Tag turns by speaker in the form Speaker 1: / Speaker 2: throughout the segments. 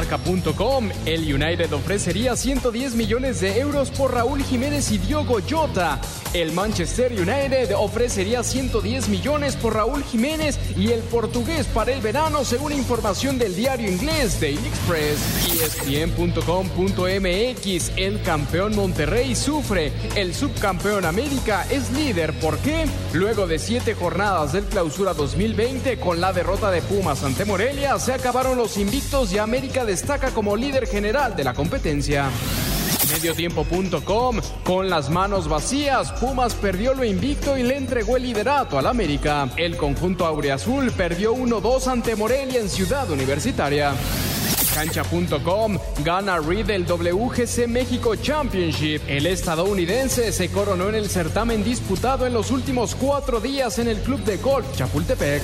Speaker 1: Marca.com, el United ofrecería 110 millones de euros por Raúl Jiménez y Diogo Jota. El Manchester United ofrecería 110 millones por Raúl Jiménez y el portugués para el verano, según información del diario inglés Daily Express. ESPN.com.mx, el campeón Monterrey sufre. El subcampeón América es líder. ¿Por qué? Luego de siete jornadas del clausura 2020, con la derrota de Pumas ante Morelia, se acabaron los invictos y América destaca como líder general de la competencia. Mediotiempo.com, con las manos vacías, Pumas perdió lo invicto y le entregó el liderato al América. El conjunto aureazul perdió 1-2 ante Morelia en Ciudad Universitaria. Cancha.com gana Reed el WGC México Championship. El estadounidense se coronó en el certamen disputado en los últimos cuatro días en el Club de Golf Chapultepec.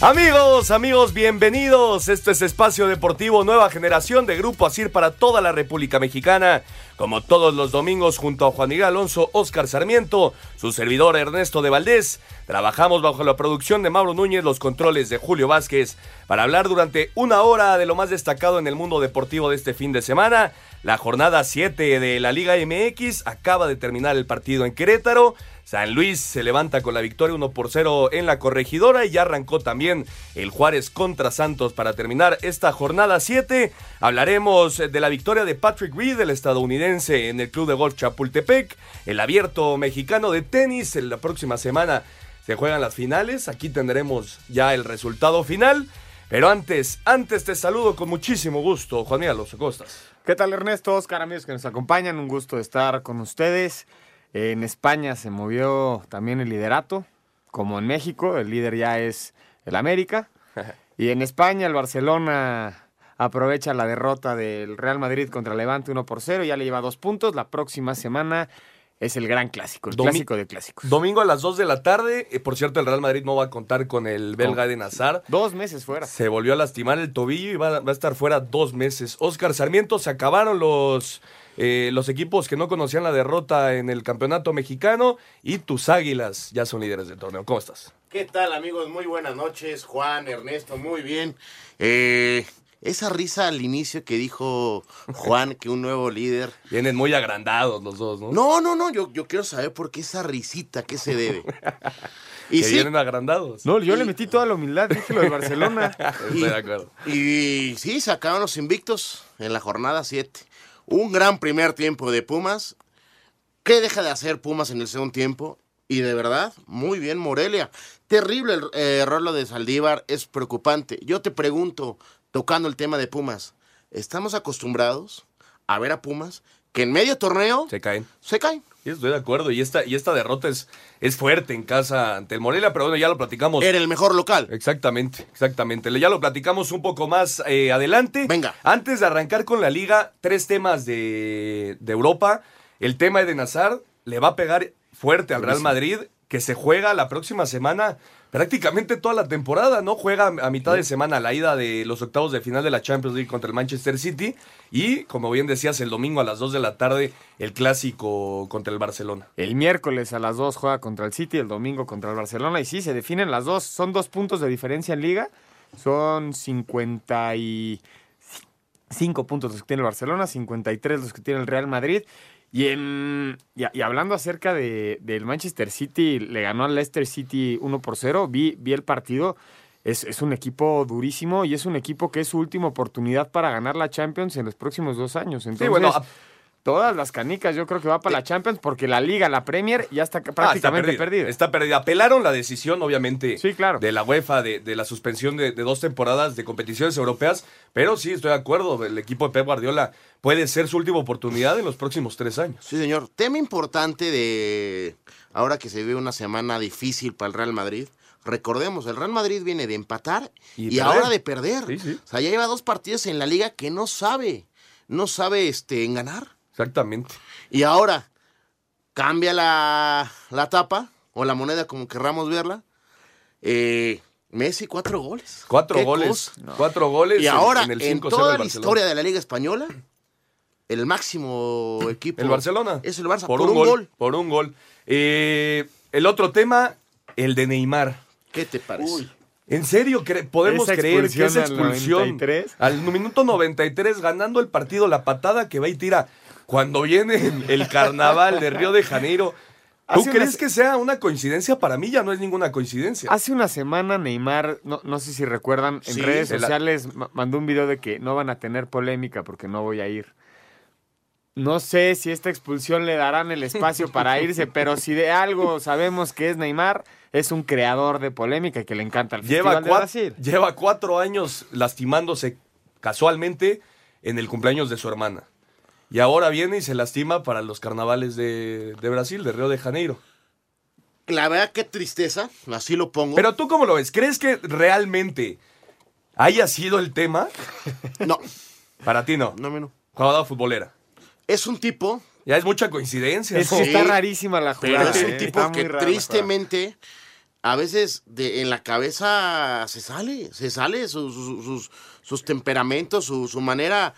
Speaker 2: Amigos, amigos, bienvenidos. Esto es Espacio Deportivo Nueva Generación de Grupo Asir para toda la República Mexicana. Como todos los domingos, junto a Juan Miguel Alonso, Oscar Sarmiento, su servidor Ernesto de Valdés, trabajamos bajo la producción de Mauro Núñez, los controles de Julio Vázquez, para hablar durante una hora de lo más destacado en el mundo deportivo de este fin de semana. La jornada 7 de la Liga MX acaba de terminar el partido en Querétaro. San Luis se levanta con la victoria 1 por 0 en la corregidora y ya arrancó también el Juárez contra Santos para terminar esta jornada 7. Hablaremos de la victoria de Patrick Reed, el estadounidense, en el Club de Golf Chapultepec, el abierto mexicano de tenis. En la próxima semana se juegan las finales. Aquí tendremos ya el resultado final. Pero antes, antes te saludo con muchísimo gusto, Juan Miguel Los Costas.
Speaker 3: ¿Qué tal Ernesto? Oscar, amigos que nos acompañan, un gusto estar con ustedes. En España se movió también el liderato, como en México, el líder ya es el América. Y en España el Barcelona aprovecha la derrota del Real Madrid contra Levante 1 por 0, ya le lleva dos puntos. La próxima semana es el gran clásico, el clásico de clásicos.
Speaker 2: Domingo a las 2 de la tarde. Eh, por cierto, el Real Madrid no va a contar con el belga de Nazar.
Speaker 3: Dos meses fuera.
Speaker 2: Se volvió a lastimar el tobillo y va, va a estar fuera dos meses. Oscar Sarmiento, se acabaron los eh, los equipos que no conocían la derrota en el campeonato mexicano y tus águilas ya son líderes del torneo. ¿Cómo estás?
Speaker 4: ¿Qué tal amigos? Muy buenas noches. Juan, Ernesto, muy bien. Eh, esa risa al inicio que dijo Juan, que un nuevo líder.
Speaker 2: Vienen muy agrandados los dos, ¿no?
Speaker 4: No, no, no, yo, yo quiero saber por qué esa risita, ¿qué se debe?
Speaker 2: y que vienen agrandados.
Speaker 3: No, yo le metí toda la humildad, dije lo de Barcelona.
Speaker 2: Estoy de acuerdo.
Speaker 4: Y sí, sacaron los invictos en la jornada 7. Un gran primer tiempo de Pumas. ¿Qué deja de hacer Pumas en el segundo tiempo? Y de verdad, muy bien Morelia. Terrible el eh, error lo de Saldívar, es preocupante. Yo te pregunto, tocando el tema de Pumas, ¿estamos acostumbrados a ver a Pumas que en medio torneo
Speaker 2: se caen?
Speaker 4: Se caen.
Speaker 2: Estoy de acuerdo. Y esta, y esta derrota es, es fuerte en casa ante el Morelia, pero bueno, ya lo platicamos.
Speaker 4: Era el mejor local.
Speaker 2: Exactamente, exactamente. Ya lo platicamos un poco más eh, adelante.
Speaker 4: Venga.
Speaker 2: Antes de arrancar con la liga, tres temas de, de Europa. El tema de Nazar le va a pegar fuerte al Real Madrid, que se juega la próxima semana prácticamente toda la temporada, ¿no? Juega a mitad de semana la ida de los octavos de final de la Champions League contra el Manchester City y, como bien decías, el domingo a las 2 de la tarde el clásico contra el Barcelona.
Speaker 3: El miércoles a las 2 juega contra el City, el domingo contra el Barcelona y sí, se definen las dos, son dos puntos de diferencia en liga, son 55 puntos los que tiene el Barcelona, 53 los que tiene el Real Madrid. Y, en, y, hablando acerca de, del Manchester City, le ganó al Leicester City 1 por 0, vi, vi el partido, es, es, un equipo durísimo y es un equipo que es su última oportunidad para ganar la Champions en los próximos dos años. Entonces,
Speaker 2: sí, bueno,
Speaker 3: todas las canicas yo creo que va para la Champions porque la Liga, la Premier ya está prácticamente
Speaker 2: ah, está
Speaker 3: perdida.
Speaker 2: Está perdida. Apelaron la decisión, obviamente,
Speaker 3: sí, claro.
Speaker 2: de la UEFA de, de la suspensión de, de, dos temporadas de competiciones europeas, pero sí, estoy de acuerdo, el equipo de Pep Guardiola puede ser su última oportunidad en los próximos tres años.
Speaker 4: Sí, señor. Tema importante de ahora que se ve una semana difícil para el Real Madrid. recordemos, el Real Madrid viene de empatar
Speaker 2: Y
Speaker 4: ahora de perder.
Speaker 2: Sí, sí.
Speaker 4: O sea, ya lleva dos partidos en la liga que no sabe, no sabe este, en ganar.
Speaker 2: Exactamente.
Speaker 4: Y ahora cambia la, la tapa o la moneda como querramos verla. Eh, Messi, cuatro goles.
Speaker 2: Cuatro
Speaker 4: ¿Qué
Speaker 2: goles. Cuatro goles
Speaker 4: Y
Speaker 2: en-
Speaker 4: ahora,
Speaker 2: en,
Speaker 4: en,
Speaker 2: el 5-0
Speaker 4: toda la historia de la Liga Española, el máximo equipo.
Speaker 2: El Barcelona.
Speaker 4: Es el Barça,
Speaker 2: Por,
Speaker 4: por,
Speaker 2: un, gol,
Speaker 4: gol.
Speaker 2: Por un gol. Eh, el otro tema, el de Neymar.
Speaker 4: ¿Qué te parece?
Speaker 2: ¿En serio cre- podemos creer que esa
Speaker 3: expulsión al
Speaker 2: expulsión
Speaker 3: 93?
Speaker 2: al minuto 93 ganando el partido la patada que va y tira cuando viene el carnaval de Río de Janeiro? ¿Tú
Speaker 3: Hace
Speaker 2: crees que sea una coincidencia? Para mí ya no es ninguna coincidencia.
Speaker 3: Hace una semana Neymar, no, no sé si recuerdan, en
Speaker 4: Sí,
Speaker 3: redes
Speaker 2: la-
Speaker 3: sociales ma- mandó un video de que no van a tener polémica porque no voy a ir. No sé si esta expulsión le darán el espacio para irse, pero si de algo sabemos que es Neymar, es un creador de polémica y que le encanta el
Speaker 2: Lleva,
Speaker 3: Festival de Brasil.
Speaker 2: lleva cuatro años lastimándose casualmente en el cumpleaños de su hermana. Y ahora viene y se lastima para los carnavales de, de Brasil, de Río de Janeiro.
Speaker 4: La verdad, qué tristeza, así lo pongo.
Speaker 2: Pero tú cómo lo ves? ¿Crees que realmente haya sido el tema?
Speaker 4: no,
Speaker 2: Para ti no.
Speaker 4: no, no.
Speaker 2: Jugada futbolera.
Speaker 4: Es un tipo,
Speaker 2: Ya es mucha coincidencia.
Speaker 3: Es
Speaker 2: ¿no?
Speaker 3: que
Speaker 4: Sí,
Speaker 3: está rarísima la
Speaker 4: pero
Speaker 3: jugada.
Speaker 4: es un
Speaker 3: ¿eh?
Speaker 4: tipo que tristemente a veces de, en la cabeza se sale, se sale su- su- sus, sus temperamentos, su, su manera.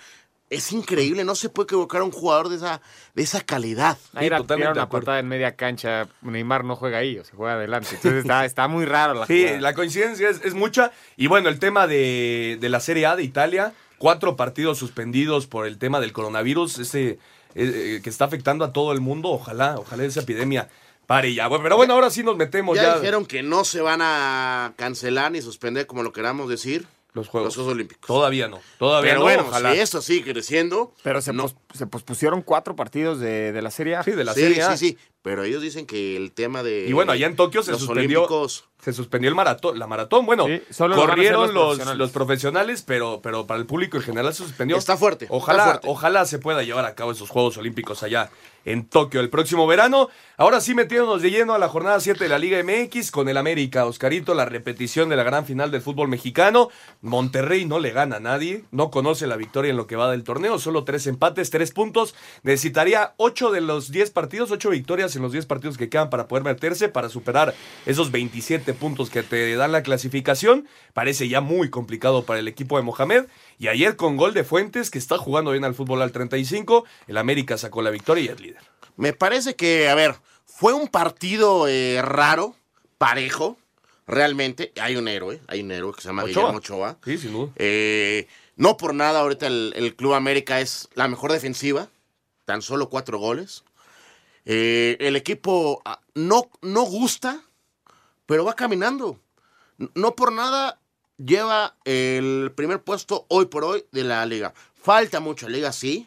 Speaker 4: Es increíble, no se puede equivocar a un jugador de esa, de esa calidad.
Speaker 3: Ahí era
Speaker 2: totalmente
Speaker 3: una patada en media cancha. Neymar no juega ahí, o se juega adelante. Entonces está, está muy raro la
Speaker 2: Sí,
Speaker 3: jugada.
Speaker 2: la coincidencia es, es mucha. Y bueno, el tema de, de la Serie A de Italia, cuatro partidos suspendidos por el tema del coronavirus, ese eh, eh, que está afectando a todo el mundo. Ojalá, ojalá esa epidemia pare ya. Bueno, pero bueno, ahora sí nos metemos
Speaker 4: Ya,
Speaker 2: ya,
Speaker 4: dijeron que no se van a cancelar ni suspender, como lo queramos decir,
Speaker 2: los Juegos.
Speaker 4: los Juegos Olímpicos.
Speaker 2: Todavía no, todavía
Speaker 4: Pero
Speaker 2: no,
Speaker 4: bueno,
Speaker 2: ojalá.
Speaker 4: si esto sigue creciendo.
Speaker 3: Pero se,
Speaker 4: no.
Speaker 3: pos- se pospusieron cuatro partidos de, de la Serie A.
Speaker 2: Sí, de la
Speaker 4: sí,
Speaker 2: Serie A.
Speaker 4: sí, sí. Pero ellos dicen que el tema de.
Speaker 2: Y bueno, allá en Tokio se
Speaker 4: los
Speaker 2: suspendió,
Speaker 4: Olímpicos.
Speaker 2: se suspendió el maratón, la maratón. Bueno,
Speaker 3: Sí, solo
Speaker 2: corrieron
Speaker 3: los
Speaker 2: los,
Speaker 3: profesionales.
Speaker 2: los profesionales, pero, pero para el público en general se suspendió.
Speaker 4: Está fuerte, está
Speaker 2: Ojalá,
Speaker 4: fuerte.
Speaker 2: ojalá se pueda llevar a cabo esos Juegos Olímpicos allá en Tokio el próximo verano. Ahora sí metiéndonos de lleno a la jornada 7 de la Liga MX con el América. Oscarito, la repetición de la gran final del fútbol mexicano. Monterrey no le gana a nadie, no conoce la victoria en lo que va del torneo, solo tres empates, tres puntos. Necesitaría ocho de los 10 partidos, ocho victorias en los 10 partidos que quedan para poder meterse, para superar esos 27 puntos que te dan la clasificación. Parece ya muy complicado para el equipo de Mohamed. Y ayer con gol de Fuentes, que está jugando bien al fútbol al 35, el América sacó la victoria y.
Speaker 4: Me parece que, a ver, fue un partido eh, raro, parejo, realmente. Hay un héroe, hay un héroe que se llama
Speaker 2: Ochoa.
Speaker 4: Guillermo Ochoa.
Speaker 2: Sí, sin duda.
Speaker 4: Eh, no por nada, ahorita el, el Club América es la mejor defensiva, tan solo cuatro goles. Eh, el equipo ah, no, no gusta, pero va caminando. No por nada lleva el primer puesto hoy por hoy de la liga. Falta mucho la liga, sí,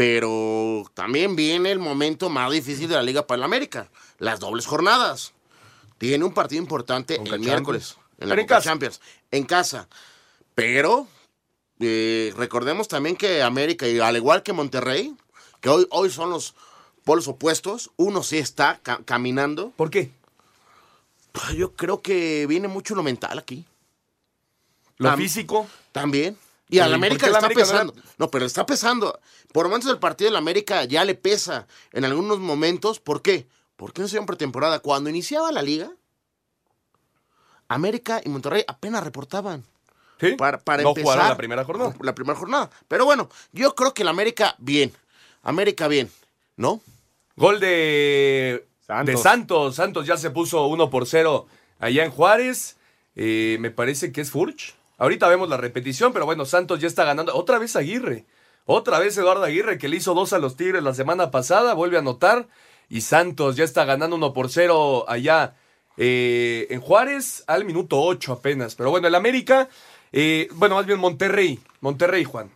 Speaker 4: pero también viene el momento más difícil de la liga para el América, las dobles jornadas. Tiene un partido importante
Speaker 2: Conca
Speaker 4: el
Speaker 2: Champions.
Speaker 4: miércoles en la
Speaker 2: en
Speaker 4: Conca
Speaker 2: casa.
Speaker 4: Champions, en casa. Pero eh, recordemos también que América, y al igual que Monterrey, que hoy, hoy son los polos opuestos, uno sí está ca- caminando.
Speaker 2: ¿Por qué?
Speaker 4: Yo creo que viene mucho lo mental aquí.
Speaker 2: Lo
Speaker 4: Tam-
Speaker 2: físico.
Speaker 4: También. Y al
Speaker 2: ¿y por
Speaker 4: América le está
Speaker 2: América no
Speaker 4: pesando. No, pero está pesando. Por momentos del partido del América ya le pesa. En algunos momentos. ¿Por qué? Porque no se dio en pretemporada. Cuando iniciaba la liga, América y Monterrey apenas reportaban.
Speaker 2: ¿Sí?
Speaker 4: Para, para
Speaker 2: no
Speaker 4: empezar.
Speaker 2: jugaron la primera jornada.
Speaker 4: La primera jornada. Pero bueno, yo creo que el América bien. América bien. ¿No?
Speaker 2: Gol de
Speaker 3: Santos.
Speaker 2: de Santos. Santos ya se puso 1 por 0 allá en Juárez. Eh, me parece que es Furch. Ahorita vemos la repetición, pero bueno, Santos ya está ganando. Otra vez Aguirre. Otra vez Eduardo Aguirre, que le hizo dos a los Tigres la semana pasada, vuelve a anotar. Y Santos ya está ganando 1 por 0 allá eh, en Juárez al minuto 8 apenas. Pero bueno, el América, eh, bueno, más bien Monterrey. Monterrey, Juan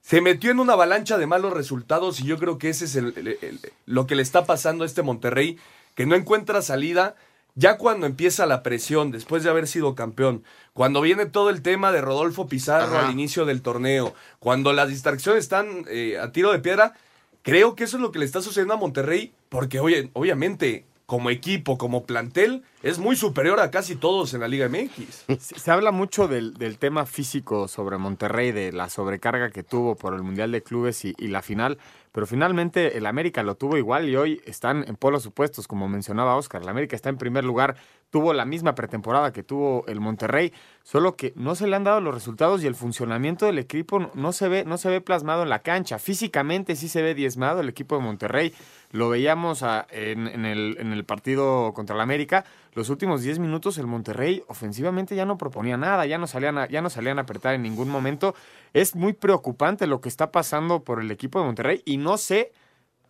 Speaker 2: se metió en una avalancha de malos resultados y yo creo que ese es el- lo que le está pasando a este Monterrey, que no encuentra salida. Ya cuando empieza la presión, después de haber sido campeón, cuando viene todo el tema de Rodolfo Pizarro
Speaker 4: Ajá.
Speaker 2: al inicio del torneo, cuando las distracciones están eh, a tiro de piedra, creo que eso es lo que le está sucediendo a Monterrey, porque oye, obviamente como equipo, como plantel, es muy superior a casi todos en la Liga MX.
Speaker 3: Se, se habla mucho del, del tema físico sobre Monterrey, de la sobrecarga que tuvo por el Mundial de Clubes y, y la final, pero finalmente el América lo tuvo igual y hoy están en polos opuestos, como mencionaba Oscar. El América está en primer lugar, tuvo la misma pretemporada que tuvo el Monterrey, solo que no se le han dado los resultados y el funcionamiento del equipo no- se ve, no se ve plasmado en la cancha. Físicamente sí se ve diezmado el equipo de Monterrey. Lo veíamos a- en, en el, en el partido contra el América. Los últimos 10 minutos el Monterrey ofensivamente ya no proponía nada, ya no salían a, ya no salían a apretar en ningún momento. Es muy preocupante lo que está pasando por el equipo de Monterrey y no sé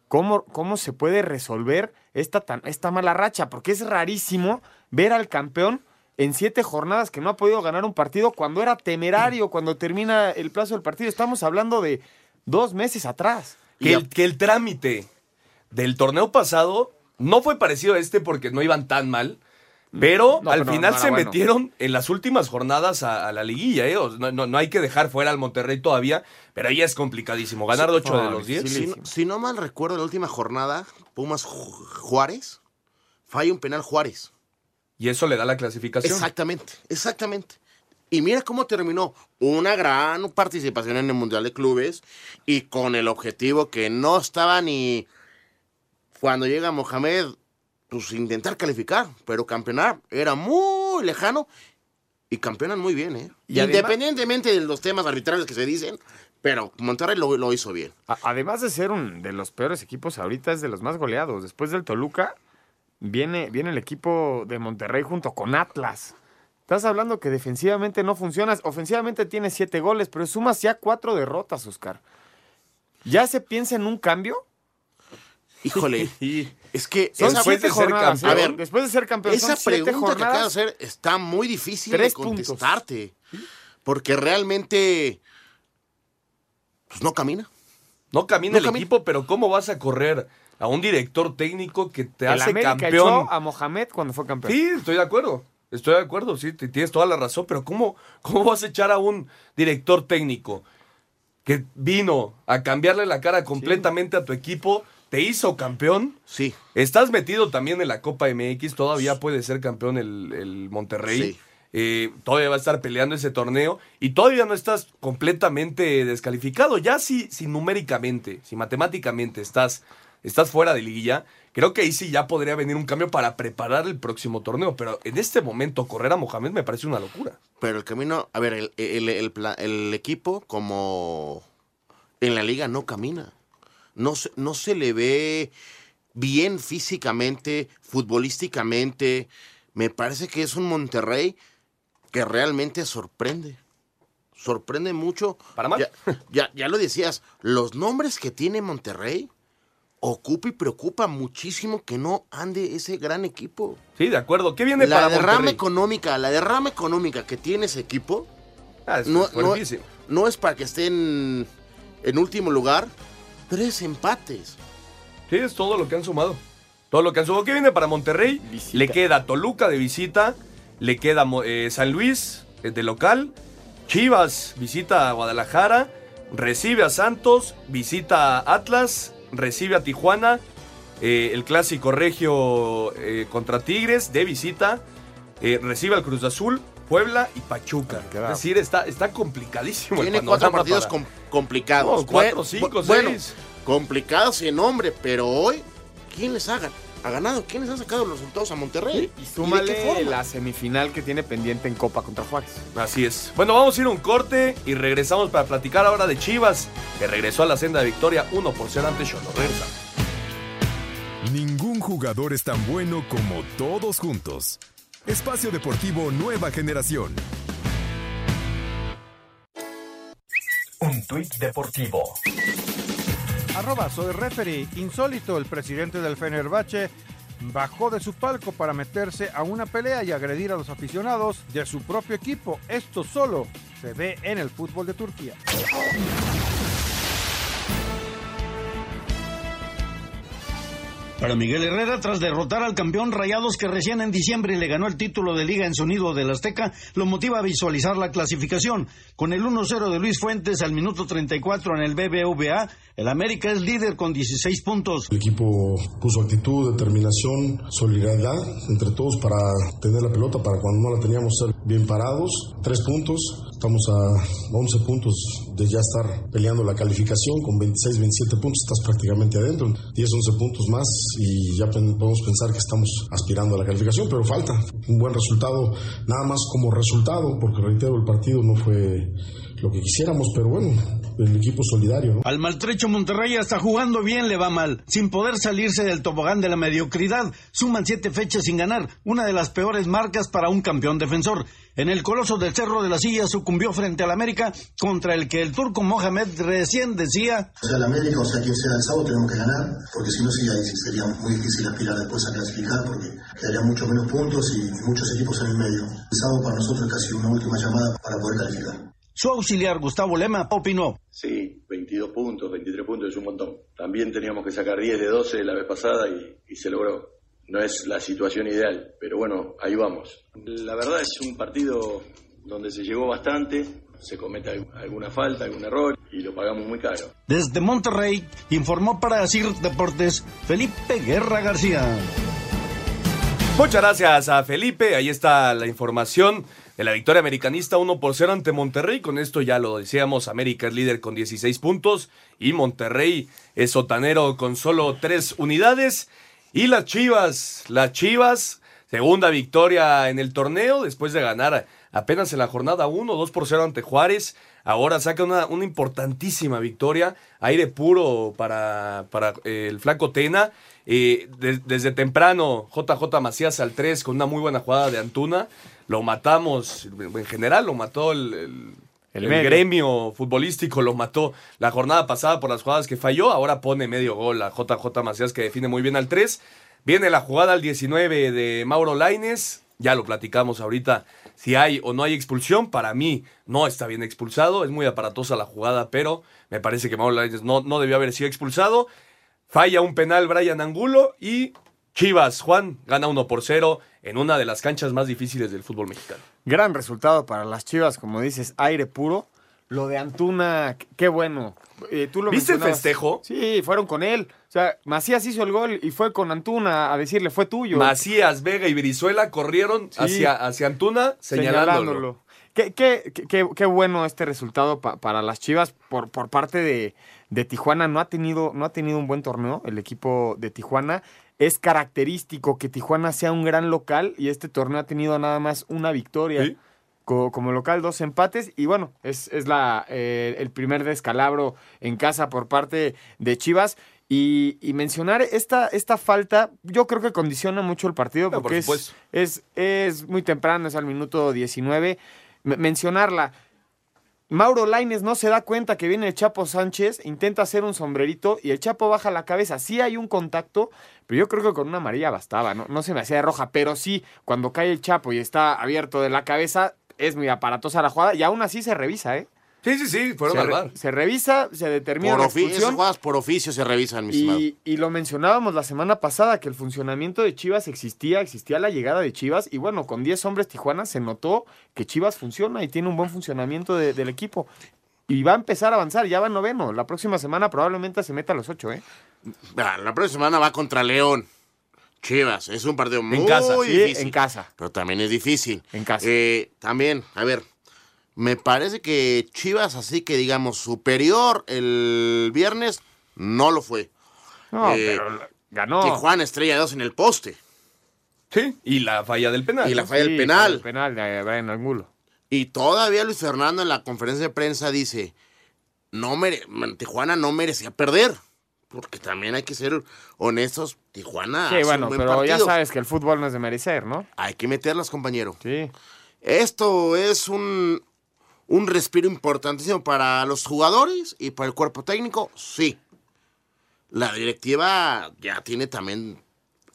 Speaker 3: cómo, cómo se puede resolver esta, tan, esta mala racha, porque es rarísimo ver al campeón en siete jornadas que no ha podido ganar un partido cuando era temerario, cuando termina el plazo del partido. Estamos hablando de dos meses atrás.
Speaker 2: Que el, que el trámite del torneo pasado no fue parecido a este porque no iban tan mal. Pero
Speaker 3: No,
Speaker 2: al
Speaker 3: pero
Speaker 2: final
Speaker 3: no
Speaker 2: se
Speaker 3: bueno.
Speaker 2: metieron en las últimas jornadas a, a la liguilla, ¿eh? No, no- no hay que dejar fuera al Monterrey todavía, pero ahí es complicadísimo. Ganar de 8 de los 10.
Speaker 3: sí,
Speaker 4: Si, no- si no mal recuerdo, la última jornada, Pumas Ju- Juárez, falla un penal Juárez.
Speaker 2: Y eso le da la clasificación.
Speaker 4: Exactamente, exactamente. Y mira cómo terminó. Una gran participación en el Mundial de Clubes y con el objetivo que no estaba ni cuando llega Mohamed, pues intentar calificar, pero campeonar era muy lejano y campeonan muy bien, ¿eh?
Speaker 3: Y además-
Speaker 4: Independientemente de los temas arbitrales que se dicen, pero Monterrey lo, lo hizo bien.
Speaker 3: A- Además de ser un de los peores equipos ahorita, es de los más goleados. Después del Toluca, viene, viene el equipo de Monterrey junto con Atlas. Estás hablando que defensivamente no funcionas. Ofensivamente tiene siete goles, pero sumas ya cuatro derrotas, Oscar. ¿Ya se piensa en un cambio?
Speaker 4: Híjole, es que
Speaker 3: Son
Speaker 4: esa,
Speaker 2: Después
Speaker 3: siete
Speaker 2: de ser
Speaker 3: jornadas.
Speaker 2: campeón.
Speaker 3: A ver, después de ser campeón,
Speaker 4: esa
Speaker 3: son siete
Speaker 4: pregunta que acabas de hacer está muy difícil de
Speaker 3: puntos.
Speaker 4: contestarte. Porque realmente pues no camina.
Speaker 2: no camina
Speaker 4: No
Speaker 2: el
Speaker 4: camina.
Speaker 2: equipo, pero ¿cómo vas a correr a un director técnico que te
Speaker 3: El
Speaker 2: hace
Speaker 3: América
Speaker 2: campeón?
Speaker 3: echó a Mohamed cuando fue campeón.
Speaker 2: Sí, estoy de acuerdo. Estoy de acuerdo, sí, tienes toda la razón, pero ¿cómo, ¿cómo vas a echar a un director técnico que vino a cambiarle la cara completamente a tu equipo, te hizo campeón?
Speaker 4: Sí.
Speaker 2: Estás metido también en la Copa MX, todavía puede ser campeón el, el Monterrey.
Speaker 4: Sí.
Speaker 2: Eh, todavía va a estar peleando ese torneo y todavía no estás completamente descalificado. Ya si, si numéricamente, si matemáticamente estás, estás fuera de liguilla, creo que ahí sí ya podría venir un cambio para preparar el próximo torneo. Pero en este momento correr a Mohamed me parece una locura.
Speaker 4: Pero el camino, a ver, el, el- el el equipo como en la liga no camina. No se, no se le ve bien físicamente, futbolísticamente. Me parece que es un Monterrey que realmente sorprende. Sorprende mucho.
Speaker 2: Para mal.
Speaker 4: Ya, ya, ya lo decías, los nombres que tiene Monterrey ocupa y preocupa muchísimo que no ande ese gran equipo.
Speaker 2: Sí, de acuerdo. ¿Qué viene
Speaker 4: La
Speaker 2: para
Speaker 4: derrama
Speaker 2: Monterrey?
Speaker 4: económica, la derrama económica que tiene ese equipo
Speaker 2: Ah, es
Speaker 4: no, no- no es para que estén en último lugar. Tres empates.
Speaker 2: Sí, es todo lo que han sumado. Todo lo que han sumado. ¿Qué viene para Monterrey?
Speaker 3: Visita.
Speaker 2: Le queda Toluca de visita. Le queda eh, San Luis eh, de local. Chivas visita a Guadalajara. Recibe a Santos. Visita a Atlas. Recibe a Tijuana. eh, el clásico regio eh, contra Tigres de visita. eh, recibe al Cruz Azul. Puebla y Pachuca.
Speaker 3: Queda-
Speaker 2: Es decir, está, está complicadísimo. el
Speaker 4: Tiene cuatro partidos
Speaker 2: para-
Speaker 4: com- complicados.
Speaker 2: No, cuatro, cinco,
Speaker 4: bu- bueno,
Speaker 2: seis.
Speaker 4: complicados en nombre, pero hoy, ¿quién les ha, gan- ha ganado? ¿Quién les ha sacado los resultados a Monterrey?
Speaker 3: Y súmale
Speaker 4: forma?
Speaker 3: la semifinal que tiene pendiente en Copa contra Juárez.
Speaker 2: Así es. Bueno, vamos a ir a un corte y regresamos para platicar ahora de Chivas, que regresó a la senda de victoria 1 por 0 ante Cholo. Regresamos.
Speaker 5: Ningún jugador es tan bueno como todos juntos. Espacio Deportivo Nueva Generación.
Speaker 6: Un tuit deportivo.
Speaker 7: Arroba soy referee. Insólito, el presidente del Fenerbahce bajó de su palco para meterse a una pelea y agredir a los aficionados de su propio equipo. Esto solo se ve en el fútbol de Turquía.
Speaker 8: Para Miguel Herrera, tras derrotar al campeón Rayados que recién en diciembre le ganó el título de liga en sonido del Azteca, lo motiva a visualizar la clasificación. Con el 1-0 de Luis Fuentes al minuto 34 en el BBVA, el América es líder con 16 puntos.
Speaker 9: El equipo puso actitud, determinación, solidaridad entre todos para tener la pelota, para cuando no la teníamos ser bien parados. Tres puntos, estamos a 11 puntos de ya estar peleando la calificación con 26, 27 puntos, estás prácticamente adentro. 10, 11 puntos más y ya podemos pensar que estamos aspirando a la calificación, pero falta un buen resultado, nada más como resultado, porque reitero, el partido no fue lo que quisiéramos, pero bueno, el equipo solidario.
Speaker 8: Al maltrecho Monterrey hasta jugando bien le va mal, sin poder salirse del tobogán de la mediocridad. Suman siete fechas sin ganar, una de las peores marcas para un campeón defensor. En el coloso del Cerro de la Silla sucumbió frente al América, contra el que el turco Mohamed recién decía...
Speaker 10: O sea, el América, o sea, quien sea el sábado, tenemos que ganar, porque si no, sí, ahí sí sería muy difícil aspirar después a clasificar, porque quedaría mucho menos puntos y muchos equipos en el medio. El sábado para nosotros es casi una última llamada para poder calificar.
Speaker 8: Su auxiliar Gustavo Lema opinó.
Speaker 11: Sí, 22 puntos, 23 puntos es un montón. También teníamos que sacar 10 de 12 la vez pasada y, se logró. No es la situación ideal, pero bueno, ahí vamos. La verdad es un partido donde se llegó bastante, se comete alguna falta, algún error y lo pagamos muy caro.
Speaker 8: Desde Monterrey informó para decir Deportes Felipe Guerra García.
Speaker 2: Muchas gracias a Felipe, ahí está la información de la victoria americanista 1 por 0 ante Monterrey. Con esto ya lo decíamos, América es líder con 16 puntos y Monterrey es sotanero con solo 3 unidades. Y las Chivas, las Chivas, segunda victoria en el torneo después de ganar apenas en la jornada 1, 2 por 0 ante Juárez. Ahora saca una, una importantísima victoria, aire puro para, para eh, el flaco Tena. Eh, desde temprano, JJ Macías al 3 con una muy buena jugada de Antuna lo matamos, en general lo mató el, el, gremio futbolístico, lo mató la jornada pasada por las jugadas que falló, ahora pone medio gol a JJ Macías que define muy bien al 3. Viene la jugada al 19 de Mauro Laines, ya lo platicamos ahorita si hay o no hay expulsión, para mí no está bien expulsado, es muy aparatosa la jugada, pero me parece que Mauro Laines no, no debió haber sido expulsado. Falla un penal Brian Angulo y Chivas, Juan, gana 1 por 0 en una de las canchas más difíciles del fútbol mexicano.
Speaker 3: Gran resultado para las Chivas, como dices, aire puro. Lo de Antuna, qué bueno.
Speaker 2: Eh, ¿tú lo ¿Viste el festejo?
Speaker 3: Sí, fueron con él. O sea, Macías hizo el gol y fue con Antuna a decirle, fue tuyo.
Speaker 2: Macías, Vega y Brizuela corrieron hacia, hacia Antuna señalándolo.
Speaker 3: Qué, qué, qué, qué, bueno este resultado para las Chivas por, por parte de, de, Tijuana. No ha, tenido, no ha tenido un buen torneo el equipo de Tijuana es característico que Tijuana sea un gran local y este torneo ha tenido nada más una victoria. Como, local, dos empates. Y bueno, es, es la, eh, el primer descalabro en casa por parte de Chivas. Y, mencionar esta, esta falta, yo creo que condiciona mucho el partido porque es, es, es, muy temprano, es al minuto 19. mencionarla. Mauro Laines no se da cuenta que viene el Chapo Sánchez, intenta hacer un sombrerito y el Chapo baja la cabeza. Sí hay un contacto, pero yo creo que con una amarilla bastaba, no, no se me hacía de roja, pero sí, cuando cae el Chapo y está abierto de la cabeza, es muy aparatosa la jugada y aún así se revisa, ¿eh?
Speaker 2: Sí, sí, sí, fueron
Speaker 3: se,
Speaker 2: al
Speaker 3: se revisa, se determina
Speaker 4: por jugadas por oficio se revisan, mis
Speaker 3: y, y lo mencionábamos la semana pasada, que el funcionamiento de Chivas existía, existía la llegada de Chivas, y bueno, con 10 hombres Tijuana se notó que Chivas funciona y tiene un buen funcionamiento del equipo. Y va a empezar a avanzar, ya va noveno. La próxima semana probablemente se meta a los ocho, ¿eh?
Speaker 4: La próxima semana va contra León. Chivas, es un partido muy
Speaker 3: casa,
Speaker 4: difícil.
Speaker 3: en casa.
Speaker 4: Pero también es difícil.
Speaker 3: En casa.
Speaker 4: Eh, también, a ver, me parece que Chivas, así que digamos, superior el viernes, no lo fue.
Speaker 3: No, eh, pero ganó.
Speaker 4: Tijuana estrella 2 en el poste.
Speaker 2: Sí, y la falla del penal.
Speaker 4: Y la falla del penal.
Speaker 3: El penal de Brian Angulo.
Speaker 4: Y todavía Luis Fernando en la conferencia de prensa dice, no mere Tijuana no merecía perder. Porque también hay que ser honestos, Tijuana.
Speaker 3: Sí, bueno, pero ya sabes que el fútbol no es de merecer, ¿no?
Speaker 4: Hay que meterlas, compañero.
Speaker 3: Sí.
Speaker 4: Esto es un, un respiro importantísimo para los jugadores y para el cuerpo técnico, sí. La directiva ya tiene también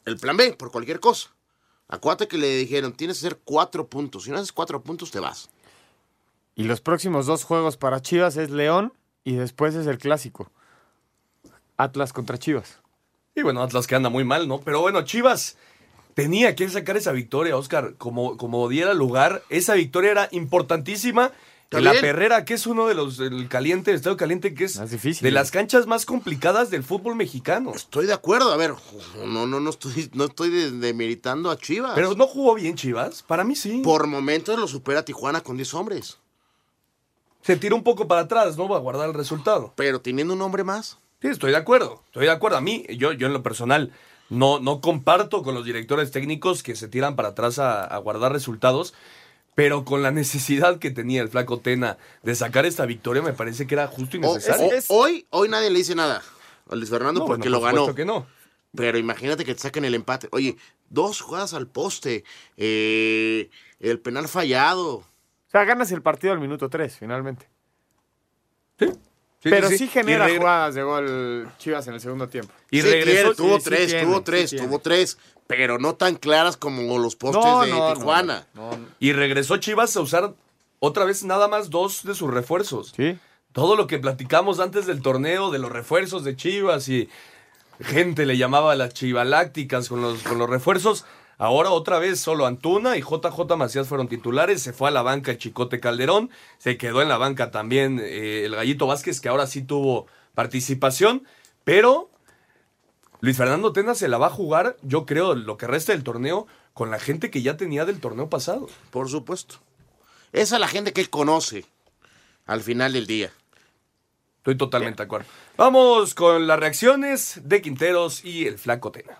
Speaker 4: el plan B por cualquier cosa. Acuérdate que le dijeron, tienes que hacer cuatro puntos. Si no haces cuatro puntos, te vas.
Speaker 3: Y los próximos dos juegos para Chivas es León y después es el clásico. Atlas contra Chivas.
Speaker 2: Y bueno, Atlas que anda muy mal, ¿no? Pero bueno, Chivas tenía que sacar esa victoria, Oscar, como, como diera lugar. Esa victoria era importantísima. La
Speaker 4: bien.
Speaker 2: Perrera, que es uno de los, el caliente, el estado caliente, que es
Speaker 3: Más difícil.
Speaker 2: de las canchas más complicadas del fútbol mexicano.
Speaker 4: Estoy de acuerdo, a ver, no, no, no estoy, no estoy de- demeritando a Chivas.
Speaker 2: Pero no jugó bien Chivas, para mí sí.
Speaker 4: Por momentos lo supera Tijuana con 10 hombres.
Speaker 2: Se tiró un poco para atrás, ¿no? Va a guardar el resultado.
Speaker 4: Pero teniendo un hombre más.
Speaker 2: Sí, estoy de acuerdo. Estoy de acuerdo. A mí, yo, yo en lo personal, no, no comparto con los directores técnicos que se tiran para atrás a, a guardar resultados. Pero con la necesidad que tenía el flaco Tena de sacar esta victoria, me parece que era justo y
Speaker 4: O-
Speaker 2: necesario.
Speaker 4: hoy, hoy nadie le dice nada a Luis Fernando
Speaker 2: No,
Speaker 4: porque
Speaker 2: bueno,
Speaker 4: lo ganó.
Speaker 2: supuesto que no.
Speaker 4: Pero imagínate que te saquen el empate. Oye, dos jugadas al poste. eh, el penal fallado.
Speaker 3: O sea, ganas el partido al minuto 3, finalmente.
Speaker 2: Sí,
Speaker 3: Pero sí,
Speaker 2: sí.
Speaker 3: genera jugadas de gol Chivas en el segundo tiempo.
Speaker 2: Y
Speaker 4: Sí
Speaker 2: regresó.
Speaker 4: tiene, tuvo
Speaker 3: sí, sí
Speaker 4: tres,
Speaker 3: tiene,
Speaker 4: tuvo tres, tuvo tres. Pero no tan claras como los postes
Speaker 3: No,
Speaker 4: de
Speaker 3: no, no,
Speaker 4: Tijuana.
Speaker 3: no, no.
Speaker 2: Y regresó Chivas a usar otra vez nada más dos de sus refuerzos.
Speaker 3: Sí.
Speaker 2: Todo lo que platicamos antes del torneo, de los refuerzos de Chivas y gente le llamaba a las chivalácticas con los, con los refuerzos. Ahora otra vez solo Antuna y JJ Macías fueron titulares. Se fue a la banca el Chicote Calderón. Se quedó en la banca también eh, el Gallito Vázquez, que ahora sí tuvo participación. Pero Luis Fernando Tena se la va a jugar, yo creo, lo que resta del torneo con la gente que ya tenía del torneo pasado.
Speaker 4: Por supuesto. Esa es la gente que él conoce al final del día.
Speaker 2: Estoy totalmente de acuerdo. Vamos con las reacciones de Quinteros y el Flaco Tena.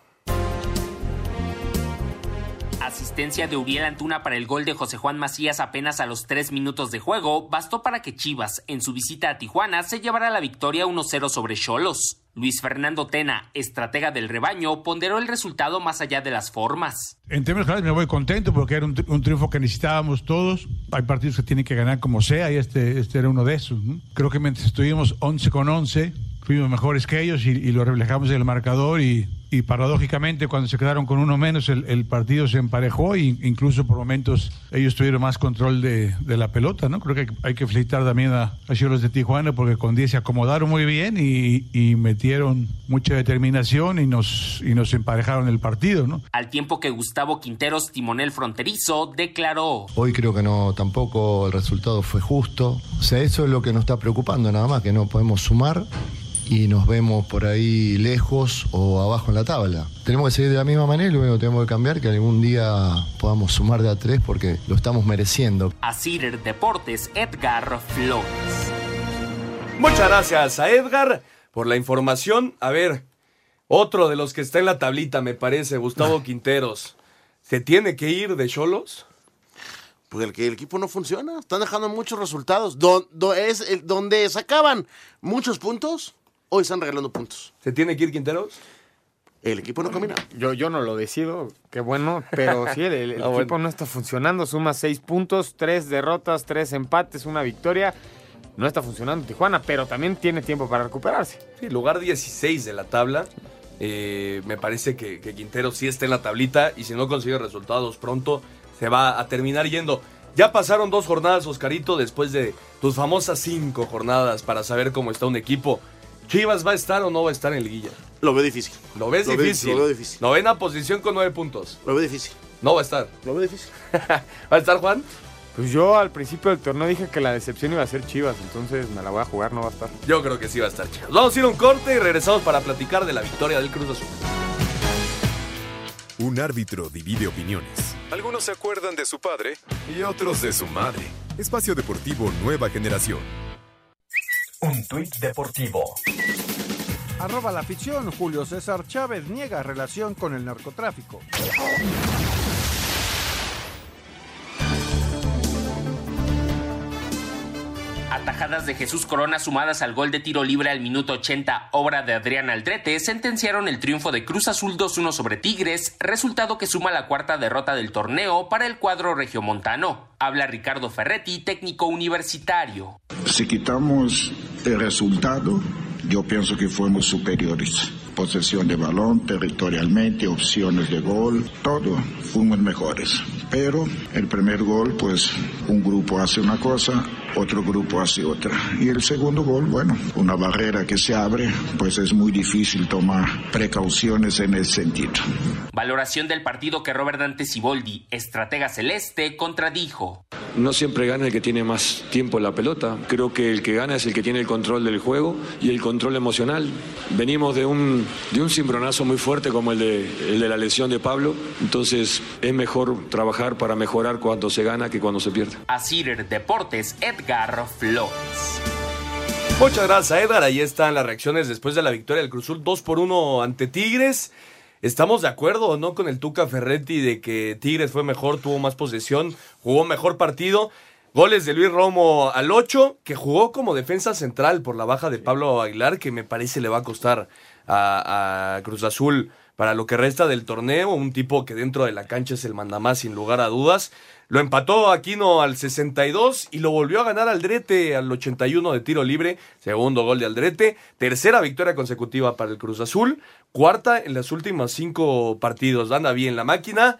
Speaker 12: Asistencia de Uriel Antuna para el gol de José Juan Macías apenas a los 3 minutos de juego bastó para que Chivas, en su visita a Tijuana, se llevara la victoria 1-0 sobre Cholos. Luis Fernando Tena, estratega del rebaño, ponderó el resultado más allá de las formas.
Speaker 13: En términos generales me voy contento porque era un, tri- un triunfo que necesitábamos todos. Hay partidos que tienen que ganar como sea y este, este era uno de esos. Creo que mientras estuvimos 11 con 11, fuimos mejores que ellos y lo reflejamos en el marcador y, y paradójicamente cuando se quedaron con uno menos el, el partido se emparejó e incluso por momentos ellos tuvieron más control de, de la pelota. ¿no? Creo que hay, que felicitar también a, a Cholos de Tijuana porque con 10 se acomodaron muy bien y, y metieron mucha determinación y nos, y nos emparejaron el partido. ¿no?
Speaker 12: Al tiempo que Gustavo Quinteros, timonel fronterizo, declaró.
Speaker 14: Hoy creo que no, tampoco el resultado fue justo. O sea, eso es lo que nos está preocupando nada más, que no podemos sumar y nos vemos por ahí lejos o abajo en la tabla. Tenemos que seguir de la misma manera y lo único que tenemos que cambiar que algún día podamos sumar de a tres porque lo estamos mereciendo.
Speaker 12: A Cider Deportes, Edgar Flores.
Speaker 2: Muchas gracias a Edgar por la información. A ver, otro de los que está en la tablita, me parece, Gustavo Quinteros. ¿Se tiene que ir de Cholos?
Speaker 4: Porque el, que el equipo no funciona. Están dejando muchos resultados. Don- do- es el- donde sacaban muchos puntos, hoy están regalando puntos.
Speaker 2: ¿Se tiene que ir Quinteros?
Speaker 4: El equipo no camina.
Speaker 3: Yo, yo no lo decido, qué bueno, pero sí, el, el
Speaker 2: Ah, bueno.
Speaker 3: equipo no está funcionando. Suma seis puntos, tres derrotas, tres empates, una victoria. No está funcionando Tijuana, pero también tiene tiempo para recuperarse.
Speaker 2: Sí, lugar 16 de la tabla. Eh, me parece que, que Quintero sí está en la tablita y si no consigue resultados pronto, se va a terminar yendo. Ya pasaron dos jornadas, Oscarito, después de tus famosas cinco jornadas para saber cómo está un equipo. ¿Chivas va a estar o no va a estar en liguilla?
Speaker 4: Lo veo difícil.
Speaker 2: ¿Lo ves
Speaker 4: Lo veo-
Speaker 2: difícil?
Speaker 4: lo veo difícil.
Speaker 2: Novena posición con nueve puntos.
Speaker 4: Lo veo difícil.
Speaker 2: No va a estar.
Speaker 4: Lo veo difícil.
Speaker 2: ¿Va a estar Juan?
Speaker 3: Pues yo al principio del torneo dije que la decepción iba a ser Chivas, entonces me la voy a jugar, no va a estar.
Speaker 2: Yo creo que sí va a estar, chicos. Vamos a ir a un corte y regresamos para platicar de la victoria del Cruz Azul.
Speaker 5: Un árbitro divide opiniones. Algunos se acuerdan de su padre y otros de su madre. Espacio Deportivo Nueva Generación.
Speaker 6: Un tuit deportivo.
Speaker 7: Arroba la ficción, Julio César Chávez niega relación con el narcotráfico.
Speaker 12: Atajadas de Jesús Corona sumadas al gol de tiro libre al minuto 80, obra de Adrián Aldrete, sentenciaron el triunfo de Cruz Azul 2-1 sobre Tigres, resultado que suma la cuarta derrota del torneo para el cuadro regiomontano. Habla Ricardo Ferretti, técnico universitario.
Speaker 15: Si quitamos el resultado, yo pienso que fuimos superiores. Posesión de balón, territorialmente, opciones de gol, todo, fuimos mejores. Pero el primer gol, pues un grupo hace una cosa, otro grupo hace otra. Y el segundo gol, bueno, una barrera que se abre, pues es muy difícil tomar precauciones en ese sentido.
Speaker 12: Valoración del partido que Robert Dante Siboldi, estratega celeste, contradijo.
Speaker 16: No siempre gana el que tiene más tiempo en la pelota. Creo que el que gana es el que tiene el control del juego y el control emocional. Venimos de un, de un cimbronazo muy fuerte como el de, el de la lesión de Pablo. Entonces es mejor trabajar para mejorar cuando se gana que cuando se pierde.
Speaker 12: Asir Deportes, Edgar Flores.
Speaker 2: Muchas gracias, Edgar. Ahí están las reacciones después de la victoria del Cruzul 2 por 1 ante Tigres. ¿Estamos de acuerdo o no con el Tuca Ferretti de que Tigres fue mejor, tuvo más posesión, jugó mejor partido? Goles de Luis Romo al 8, que jugó como defensa central por la baja de Pablo Aguilar, que me parece le va a costar a, Cruz Azul para lo que resta del torneo. Un tipo que dentro de la cancha es el mandamás sin lugar a dudas. Lo empató Aquino al 62 y lo volvió a ganar Aldrete al 81 de tiro libre. Segundo gol de Aldrete. Tercera victoria consecutiva para el Cruz Azul. Cuarta en las últimas cinco partidos. Anda bien la máquina.